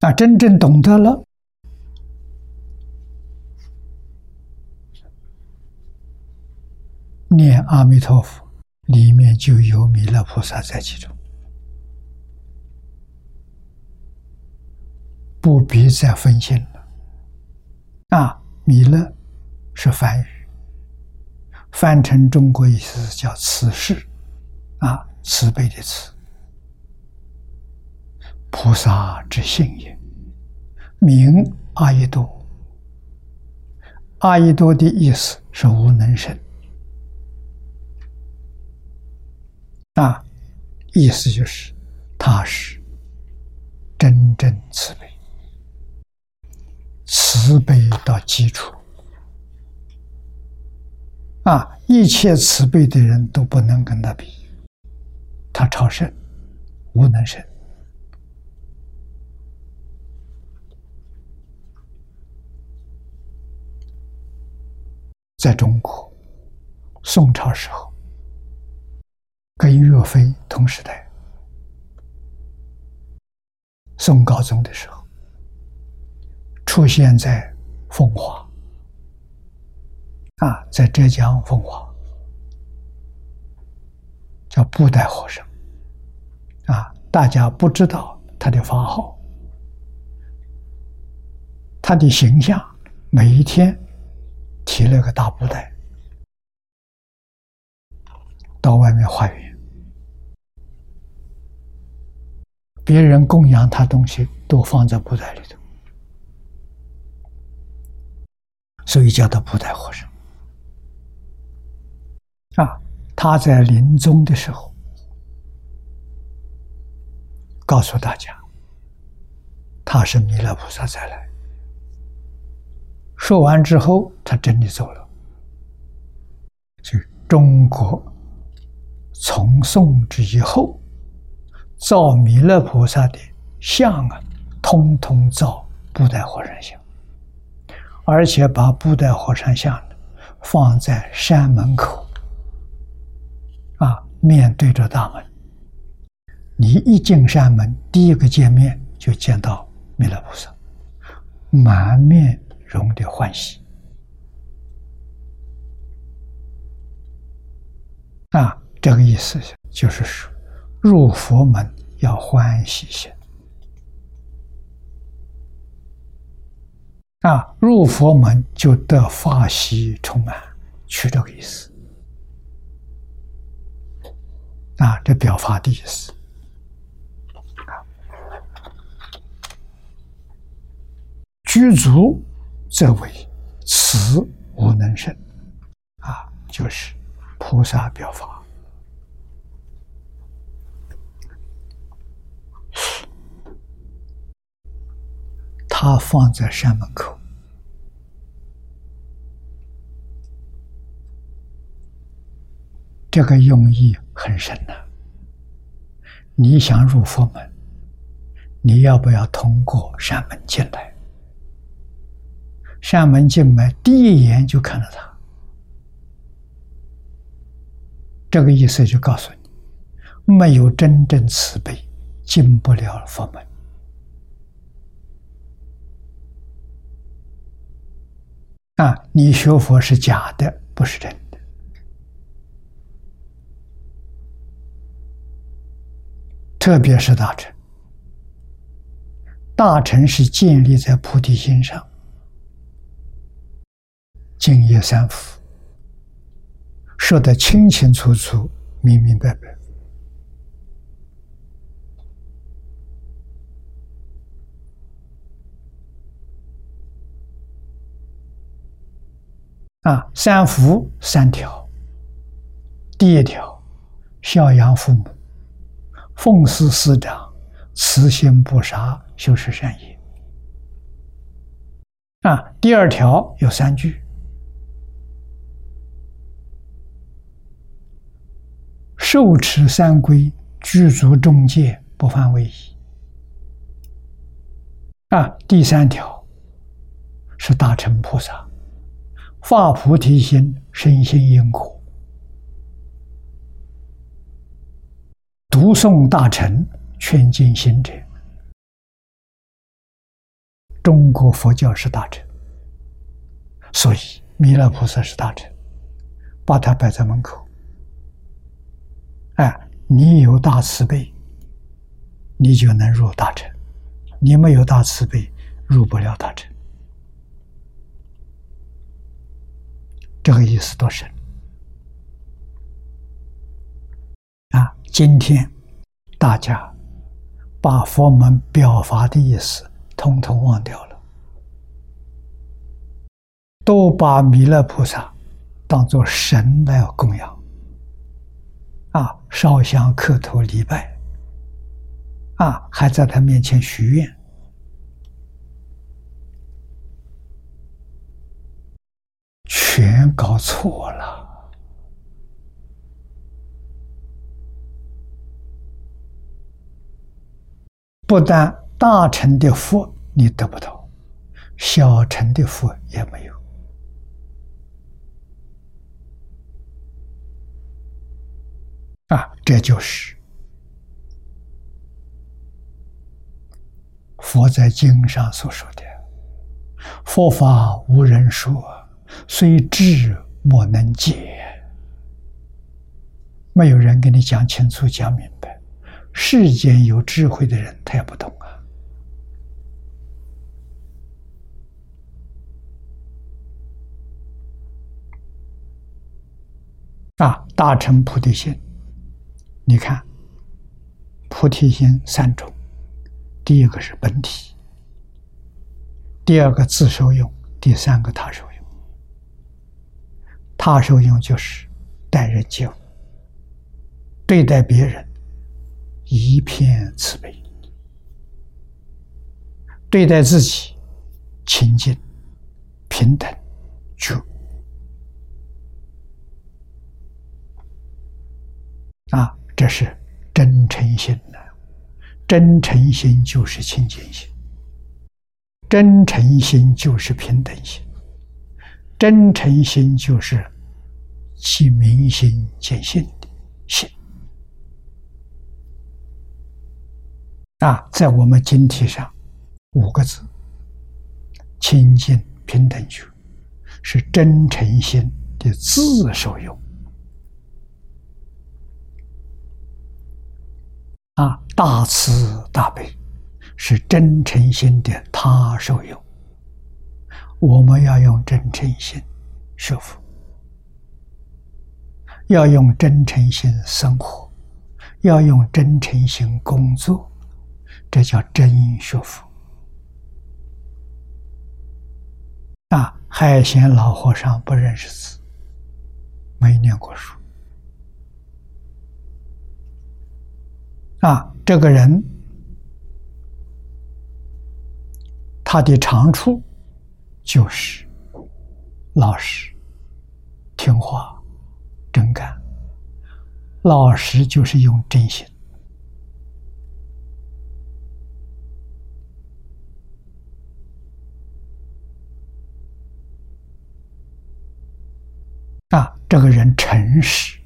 那真正懂得了，念阿弥陀佛，里面就有弥勒菩萨在其中。不必再分心了。啊，弥勒是梵语，翻成中国意思叫慈氏，啊，慈悲的慈，菩萨之性也。名阿逸多，阿逸多的意思是无能神，啊，意思就是他是真正慈悲。慈悲到基础啊！一切慈悲的人都不能跟他比，他超胜，无能胜。在中国，宋朝时候，跟岳飞同时代，宋高宗的时候。出现在奉化啊，在浙江奉化，叫布袋和尚啊，大家不知道他的法号，他的形象，每一天提了个大布袋到外面化缘，别人供养他东西都放在布袋里头。所以叫他布袋和尚啊！他在临终的时候告诉大家，他是弥勒菩萨再来。说完之后，他真的走了。就中国从宋之以后造弥勒菩萨的像啊，通通造布袋和尚像。而且把布袋和尚像放在山门口，啊，面对着大门。你一进山门，第一个见面就见到弥勒菩萨，满面容的欢喜。啊，这个意思就是说，入佛门要欢喜些。啊，入佛门就得法喜充满，取这个意思。啊，这表法的意思。居足则为此无能胜，啊，就是菩萨表法，他放在山门口，这个用意很深呐。你想入佛门，你要不要通过山门进来？山门进门，第一眼就看到他，这个意思就告诉你，没有真正慈悲，进不了佛门。啊，你学佛是假的，不是真的。特别是大乘，大乘是建立在菩提心上。净业三福，说得清清楚楚、明明白白。啊，三福三条：第一条，孝养父母，奉事师长，慈心不杀，修持善业。啊，第二条有三句。受持三规，具足众戒，不犯威仪。啊，第三条是大乘菩萨发菩提心，身心因果，读诵大乘，劝进行者。中国佛教是大乘，所以弥勒菩萨是大乘，把它摆在门口。哎，你有大慈悲，你就能入大乘；你没有大慈悲，入不了大乘。这个意思多深啊！今天大家把佛门表法的意思通通忘掉了，都把弥勒菩萨当做神来供养。啊，烧香磕头礼拜，啊，还在他面前许愿，全搞错了。不但大乘的福你得不到，小乘的福也没有。啊，这就是佛在经上所说的：“佛法无人说，虽智莫能解。”没有人给你讲清楚、讲明白。世间有智慧的人，他也不懂啊！啊，大乘菩提心。你看，菩提心三种，第一个是本体，第二个自受用，第三个他受用。他受用就是待人接物，对待别人一片慈悲，对待自己清净平等就。啊。这是真诚心的，真诚心就是清净心，真诚心就是平等心，真诚心就是起明心见性的心。啊，在我们经体上五个字：清净平等觉，是真诚心的自受用。啊，大慈大悲是真诚心的他受用，我们要用真诚心学佛，要用真诚心生活，要用真诚心工作，这叫真学佛。啊，海贤老和尚不认识字，没念过书。啊，这个人他的长处就是老实、听话、真干。老实就是用真心啊，这个人诚实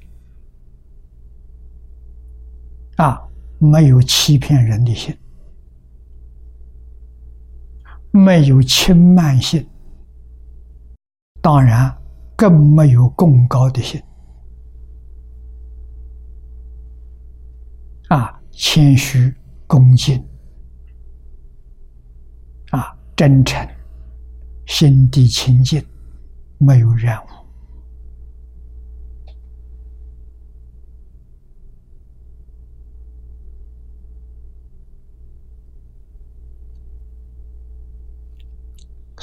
啊。没有欺骗人的心，没有轻慢性，当然更没有功高的心。啊，谦虚恭敬，啊，真诚，心地清净，没有任务。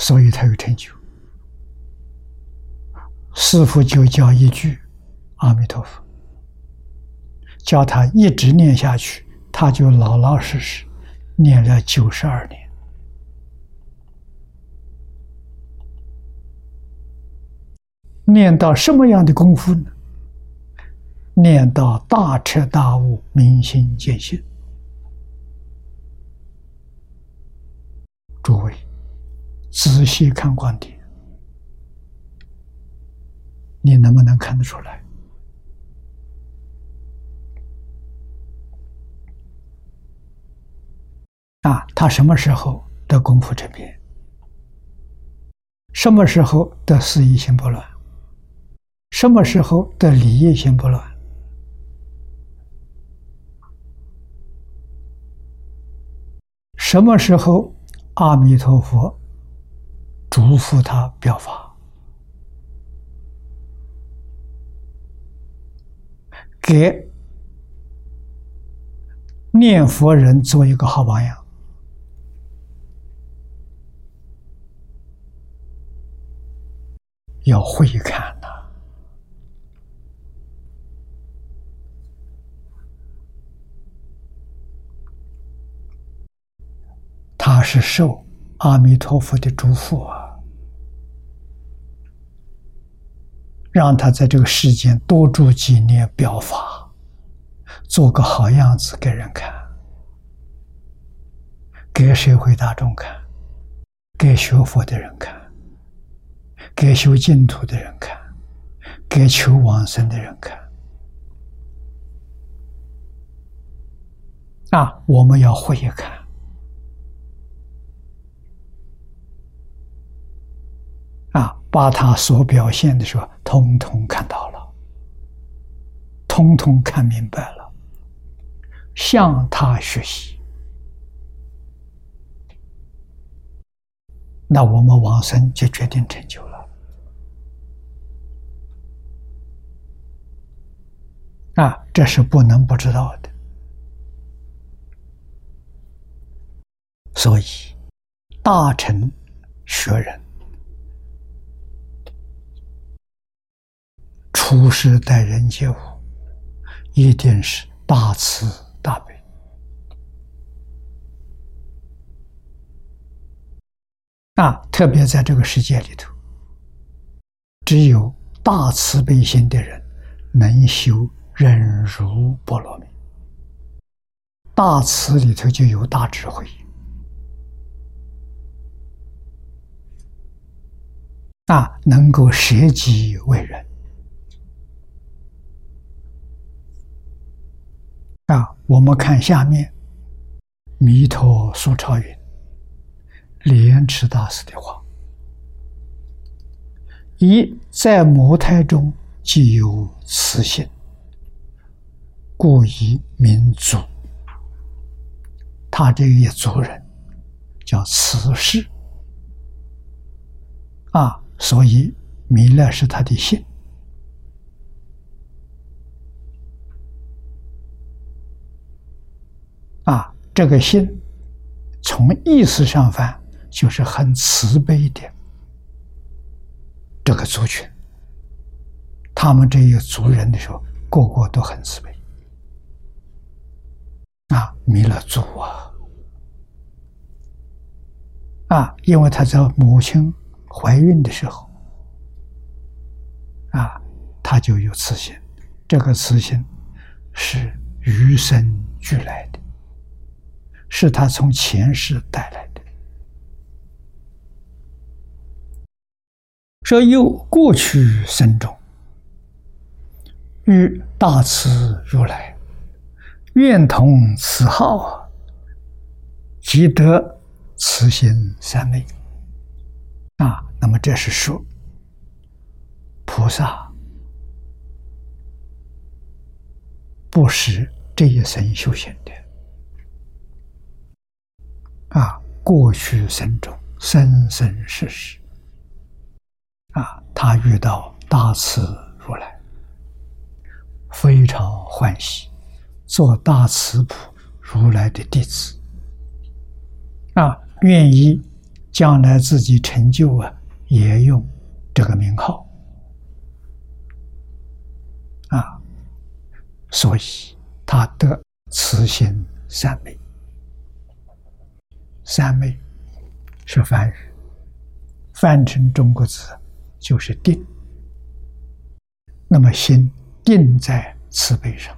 所以他有成就。师傅就教一句“阿弥陀佛”，叫他一直念下去，他就老老实实念了九十二年。念到什么样的功夫呢？念到大彻大悟、明心见性。诸位。仔细看观点，你能不能看得出来？啊，他什么时候的功夫这边？什么时候的事业心不乱？什么时候的理业心不乱？什么时候阿弥陀佛？嘱咐他表法，给念佛人做一个好榜样，要会看呐。他是受阿弥陀佛的嘱咐啊。让他在这个世间多住几年，表法，做个好样子给人看，给社会大众看，给学佛的人看，给修净土的人看，给求往生的人看。啊，我们要会看。把他所表现的时候，通通看到了，通通看明白了，向他学习，那我们往生就决定成就了。啊，这是不能不知道的。所以，大乘学人。处世待人接物，一定是大慈大悲啊！特别在这个世界里头，只有大慈悲心的人能修忍辱波罗蜜。大慈里头就有大智慧啊，能够舍己为人。啊，我们看下面，弥陀苏超云莲池大师的话：“一在母胎中即有慈心，故以民族他这一族人叫慈氏。啊，所以弥勒是他的姓啊。这个心从意思上翻，就是很慈悲的这个族群。他们这一族人的时候，个个都很慈悲啊，弥勒祖啊。啊，因为他在母亲怀孕的时候，啊，他就有慈心，这个慈心是与生俱来的，是他从前世带来的。说又过去生中，遇大慈如来愿同此号，即得。慈心三昧啊，那么这是说菩萨不识这一生修行啊，过去生中生生世世啊，他遇到大慈如来，非常欢喜，做大慈普如来的弟子啊。愿意将来自己成就啊，也用这个名号啊，所以他得慈心三昧。三昧是梵语，翻成中国字就是定。那么心定在慈悲上。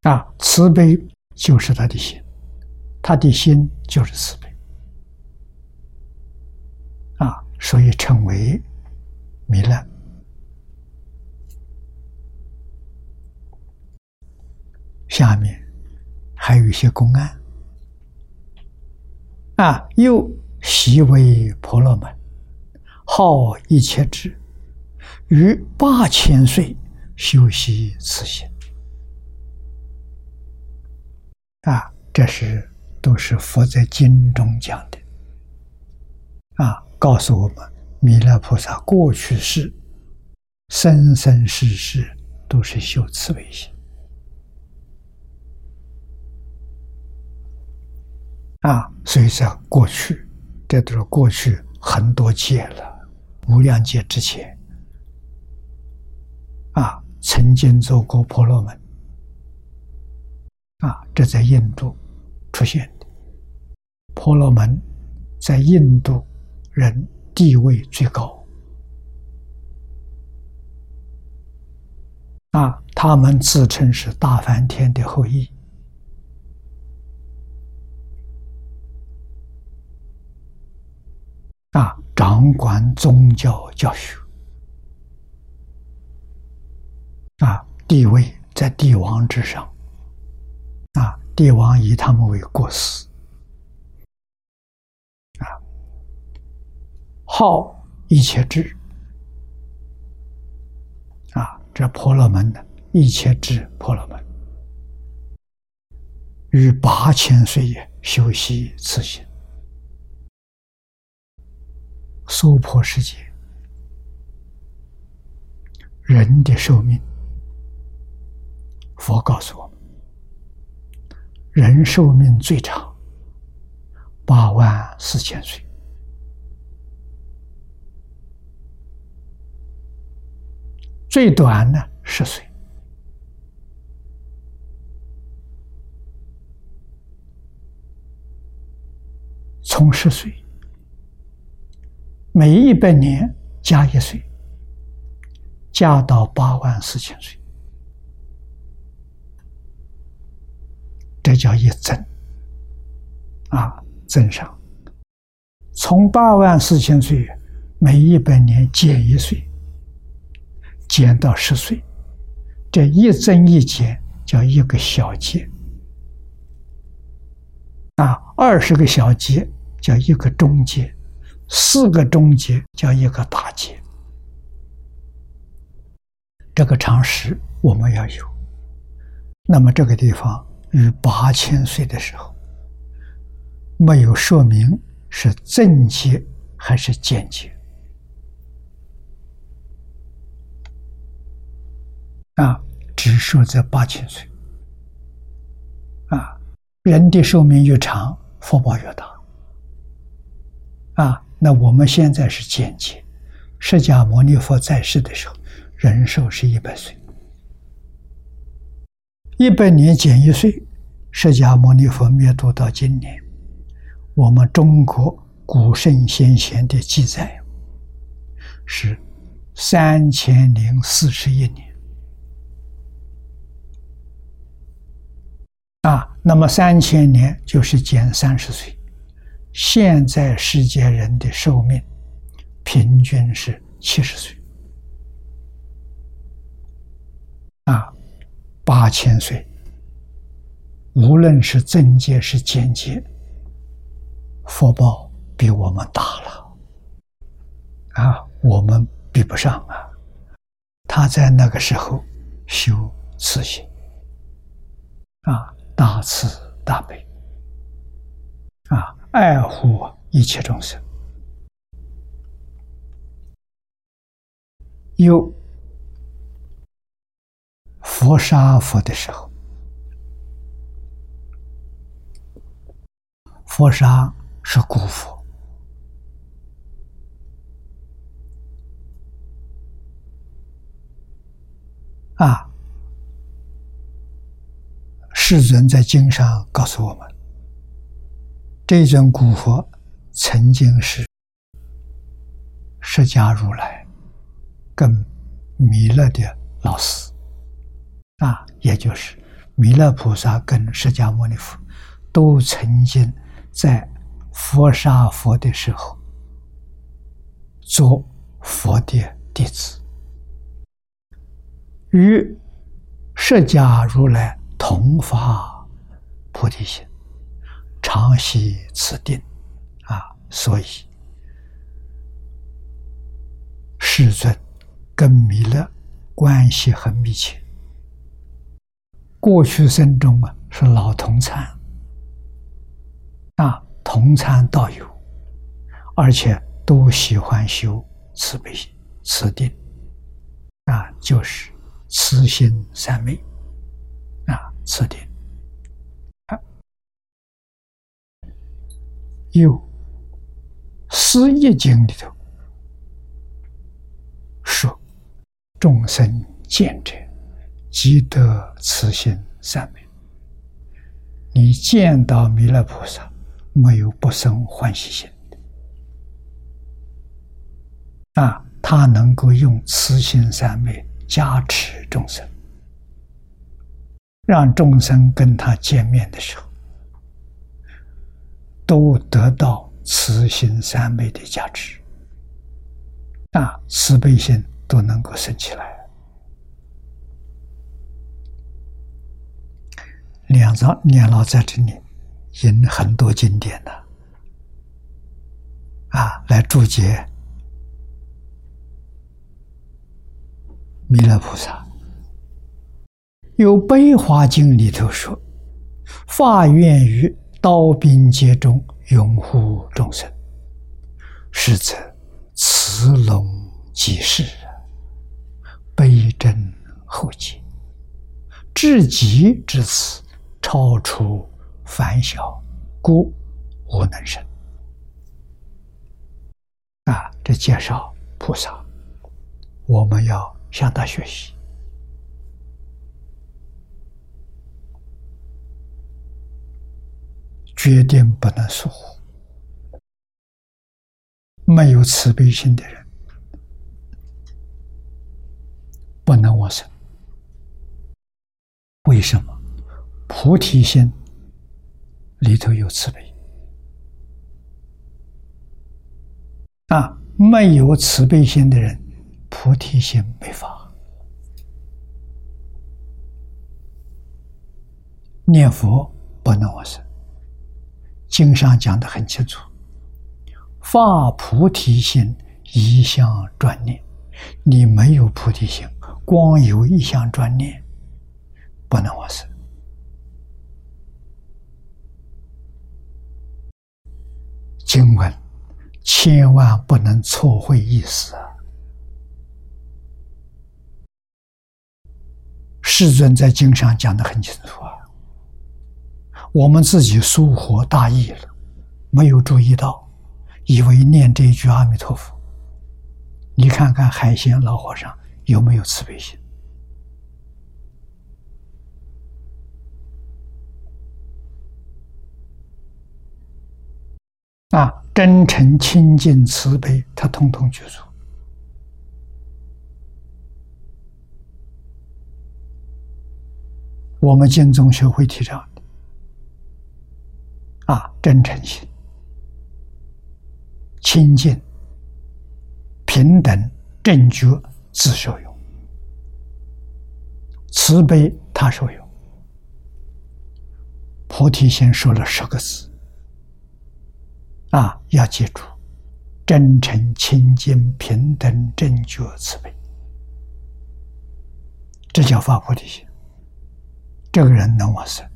啊，慈悲就是他的心，他的心就是慈悲，啊，所以称为弥勒。下面还有一些公案，啊，又习为婆罗门，号一切智，于八千岁修习此心。啊，这是都是佛在经中讲的，啊，告诉我们弥勒菩萨过去世、生生世世都是修慈悲心，啊，所以说过去，这都是过去很多劫了，无量劫之前，啊，曾经做过婆罗门。啊，这在印度出现的婆罗门，在印度人地位最高。啊，他们自称是大梵天的后裔。啊，掌管宗教教学。啊，地位在帝王之上。啊，帝王以他们为国师，啊，号一切智，啊，这婆罗门的一切智婆罗门，于八千岁也修习此行，娑婆世界人的寿命，佛告诉我们。人寿命最长八万四千岁，最短呢十岁。从十岁，每一百年加一岁，加到八万四千岁。这叫一增，啊，增上，从八万四千岁，每一百年减一岁，减到十岁，这一增一减叫一个小节，啊，二十个小节叫一个中节，四个中节叫一个大节，这个常识我们要有。那么这个地方于八千岁的时候，没有说明是正解还是间接啊，只说在八千岁啊，人的寿命越长，福报越大啊。那我们现在是间接，释迦牟尼佛在世的时候，人寿是一百岁。一百年减一岁，释迦牟尼佛灭度到今年，我们中国古圣先贤的记载是三千零四十一年啊。那么三千年就是减三十岁，现在世界人的寿命平均是七十岁啊。八千岁，无论是正界是间接，福报比我们大了，啊，我们比不上啊。他在那个时候修慈心，啊，大慈大悲，啊，爱护一切众生，有。佛杀佛的时候，佛杀是古佛啊。世尊在经上告诉我们，这尊古佛曾经是释迦如来跟弥勒的老师。啊，也就是弥勒菩萨跟释迦牟尼佛都曾经在佛杀佛的时候做佛的弟子，与释迦如来同发菩提心，常系此定啊，所以世尊跟弥勒关系很密切。过去生中啊，是老同参啊，同参道友，而且都喜欢修慈悲心、慈定啊，就是慈心三昧啊，慈定啊，有《四义经》里头说，众生见者。即得慈心三昧，你见到弥勒菩萨，没有不生欢喜心的啊！他能够用慈心三昧加持众生，让众生跟他见面的时候，都得到慈心三昧的价值啊！慈悲心都能够升起来。两张念老在这里引很多经典的啊，来注解弥勒菩萨。有《悲华经》里头说：“发愿于刀兵劫中拥护众生，实则慈龙济世，悲真厚结，至极至此。”超出凡小，故无能生。啊，这介绍菩萨，我们要向他学习，决定不能疏忽。没有慈悲心的人，不能往生。为什么？菩提心里头有慈悲啊，没有慈悲心的人，菩提心没法念佛不能往生。经上讲的很清楚，发菩提心，一向专念，你没有菩提心，光有一项专念，不能往生。经文千万不能错会意思啊！世尊在经上讲的很清楚啊，我们自己疏忽大意了，没有注意到，以为念这一句阿弥陀佛。你看看海鲜老和尚有没有慈悲心？啊，真诚、清净、慈悲，他通通具足。我们经中学会提倡啊，真诚心、清净、平等、正觉，自受用；慈悲，他受用。菩提心说了十个字。啊，要记住，真诚、清净、平等、正觉、慈悲，这叫发菩提心。这个人能往生，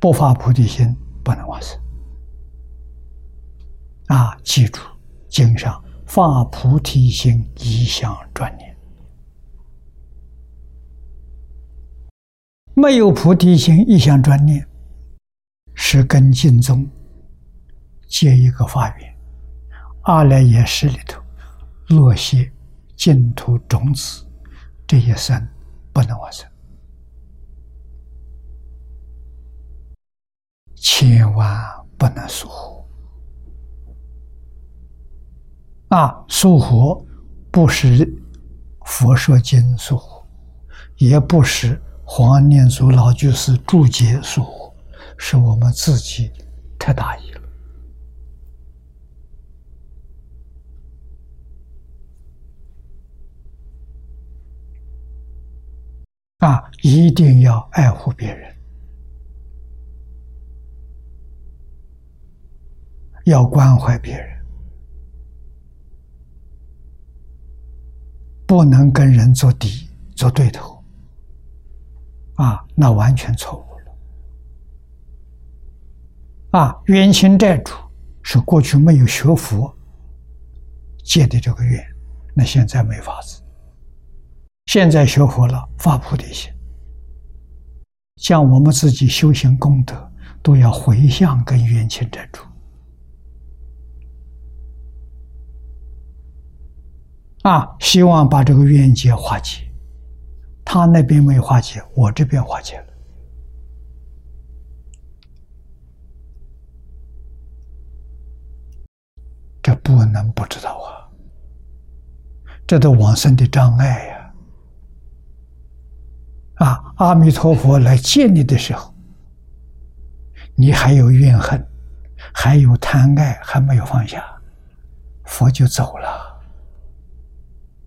不发菩提心不能往生。啊，记住，经上发菩提心一向专念，没有菩提心一向专念，是跟净宗。接一个发愿，阿赖耶识里头落些净土种子，这一生不能完成，千万不能疏忽。啊，疏忽不是佛说经疏忽，也不是黄念祖老居士注解疏忽，是我们自己太大意了。啊，一定要爱护别人，要关怀别人，不能跟人做敌、做对头。啊，那完全错误了。啊，冤亲债主是过去没有学佛借的这个怨，那现在没法子。现在学佛了，发菩提心，像我们自己修行功德，都要回向跟冤亲债主啊，希望把这个冤结化解。他那边没化解，我这边化解了，这不能不知道啊，这都往生的障碍呀。啊！阿弥陀佛来见你的时候，你还有怨恨，还有贪爱，还没有放下，佛就走了。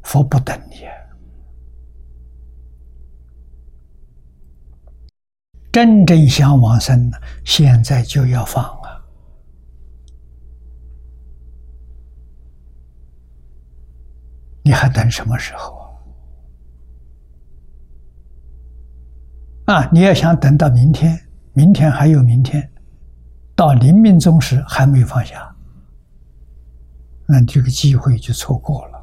佛不等你，真正想往生，现在就要放啊！你还等什么时候？啊！你要想等到明天，明天还有明天，到临命终时还没有放下，那这个机会就错过了，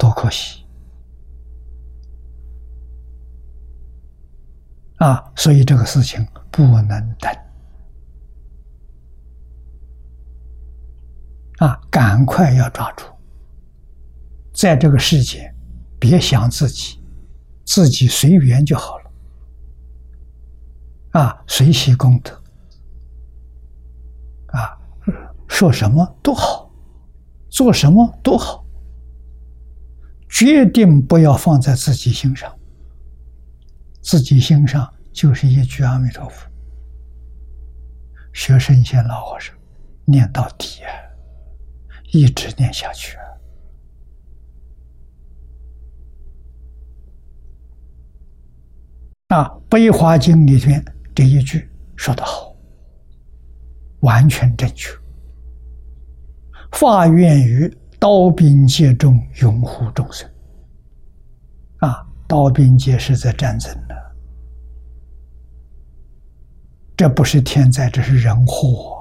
多可惜！啊，所以这个事情不能等，啊，赶快要抓住，在这个世界，别想自己，自己随缘就好了。啊，随喜功德，啊，说什么都好，做什么都好，决定不要放在自己心上。自己心上就是一句阿弥陀佛，学圣贤老和尚念到底啊，一直念下去啊。啊，《悲华经》里边。这一句说得好，完全正确。发愿于刀兵劫中拥护众生。啊，刀兵劫是在战争的，这不是天灾，这是人祸。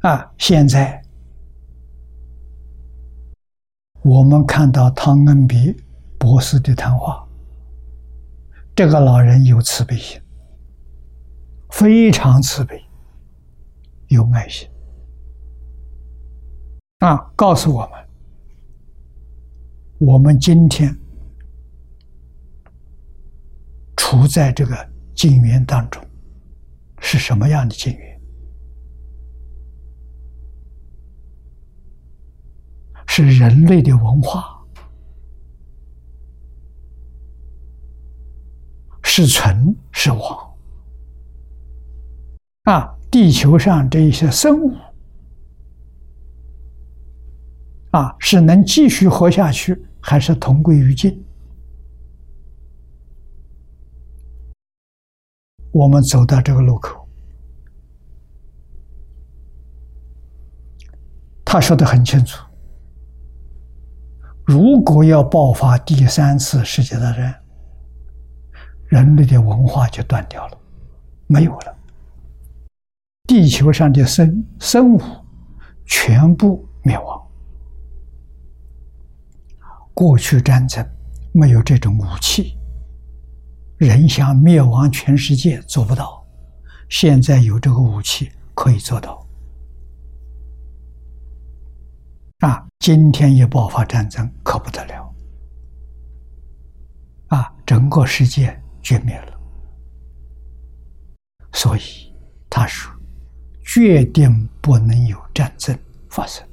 啊，现在我们看到汤恩比博士的谈话，这个老人有慈悲心，非常慈悲，有爱心。啊，告诉我们，我们今天处在这个境缘当中，是什么样的境缘？是人类的文化，是存是亡。啊，地球上这一些生物，啊，是能继续活下去，还是同归于尽？我们走到这个路口，他说的很清楚。如果要爆发第三次世界大战，人类的文化就断掉了，没有了。地球上的生生物全部灭亡。过去战争没有这种武器，人想灭亡全世界做不到，现在有这个武器可以做到。啊，今天一爆发战争可不得了，啊，整个世界绝灭了。所以他说，决定不能有战争发生。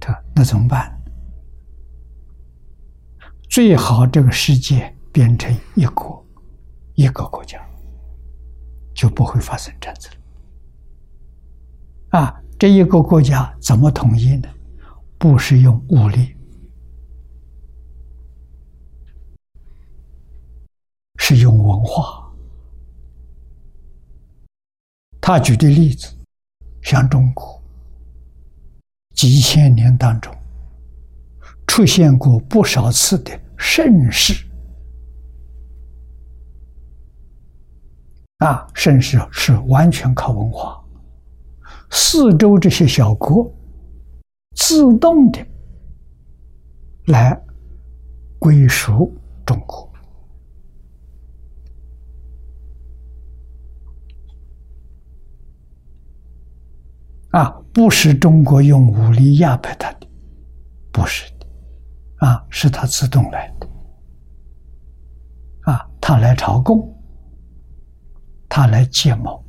他那怎么办？最好这个世界变成一国，一个国家，就不会发生战争。啊。这一个国家怎么统一呢？不是用武力，是用文化。他举的例子，像中国几千年当中出现过不少次的盛世，啊，盛世是完全靠文化。四周这些小国自动的来归属中国啊，不是中国用武力压迫他的，不是的，啊，是他自动来的，啊，他来朝贡，他来结盟。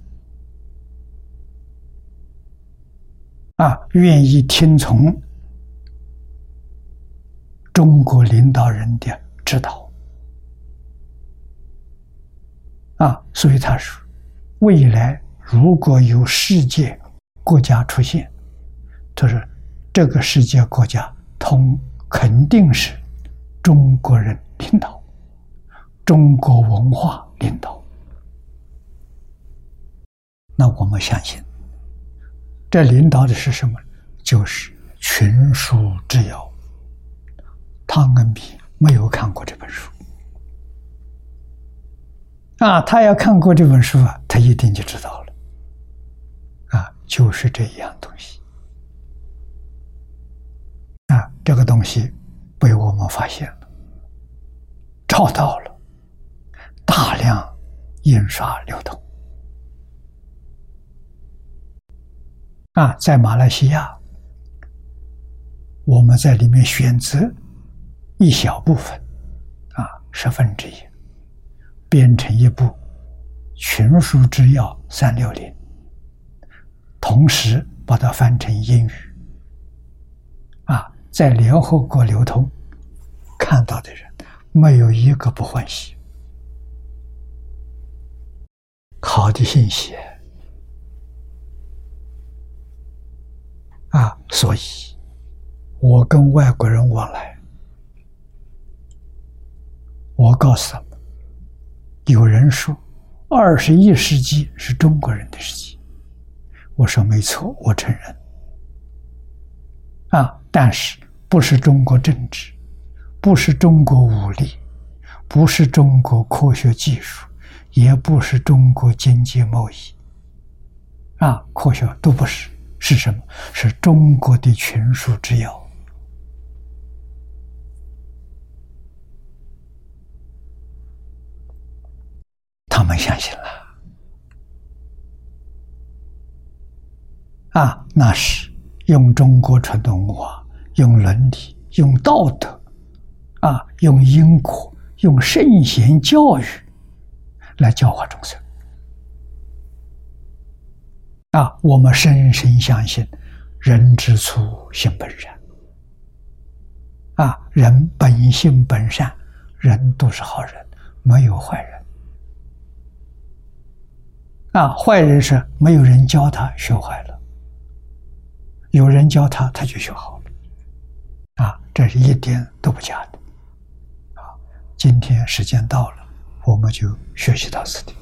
啊，愿意听从中国领导人的指导啊，所以他说，未来如果有世界国家出现，就是这个世界国家通肯定是中国人领导，中国文化领导，那我们相信。这领导的是什么？就是群书之要。汤恩比没有看过这本书啊，他要看过这本书啊，他一定就知道了。就是这一样东西啊，这个东西被我们发现了，找到了，大量印刷流通。啊，在马来西亚，我们在里面选择一小部分，啊，十分之一，编成一部《群书之要三六零》，同时把它翻成英语，啊，在联合国流通，看到的人没有一个不欢喜，好的信息。啊，所以，我跟外国人往来，我告诉他们，有人说，二十一世纪是中国人的世纪，我说没错，我承认。啊，但是不是中国政治，不是中国武力，不是中国科学技术，也不是中国经济贸易。啊，科学都不是，是什么？是中国的群书之要。他们相信了。啊，那是用中国传统文化、用伦理、用道德，啊，用因果、用圣贤教育来教化众生。啊，我们深深相信，人之初性本善。啊，人本性本善，人都是好人，没有坏人。啊，坏人是没有人教他学坏了。有人教他，他就学好了，啊，这是一点都不假的，啊，今天时间到了，我们就学习到此地。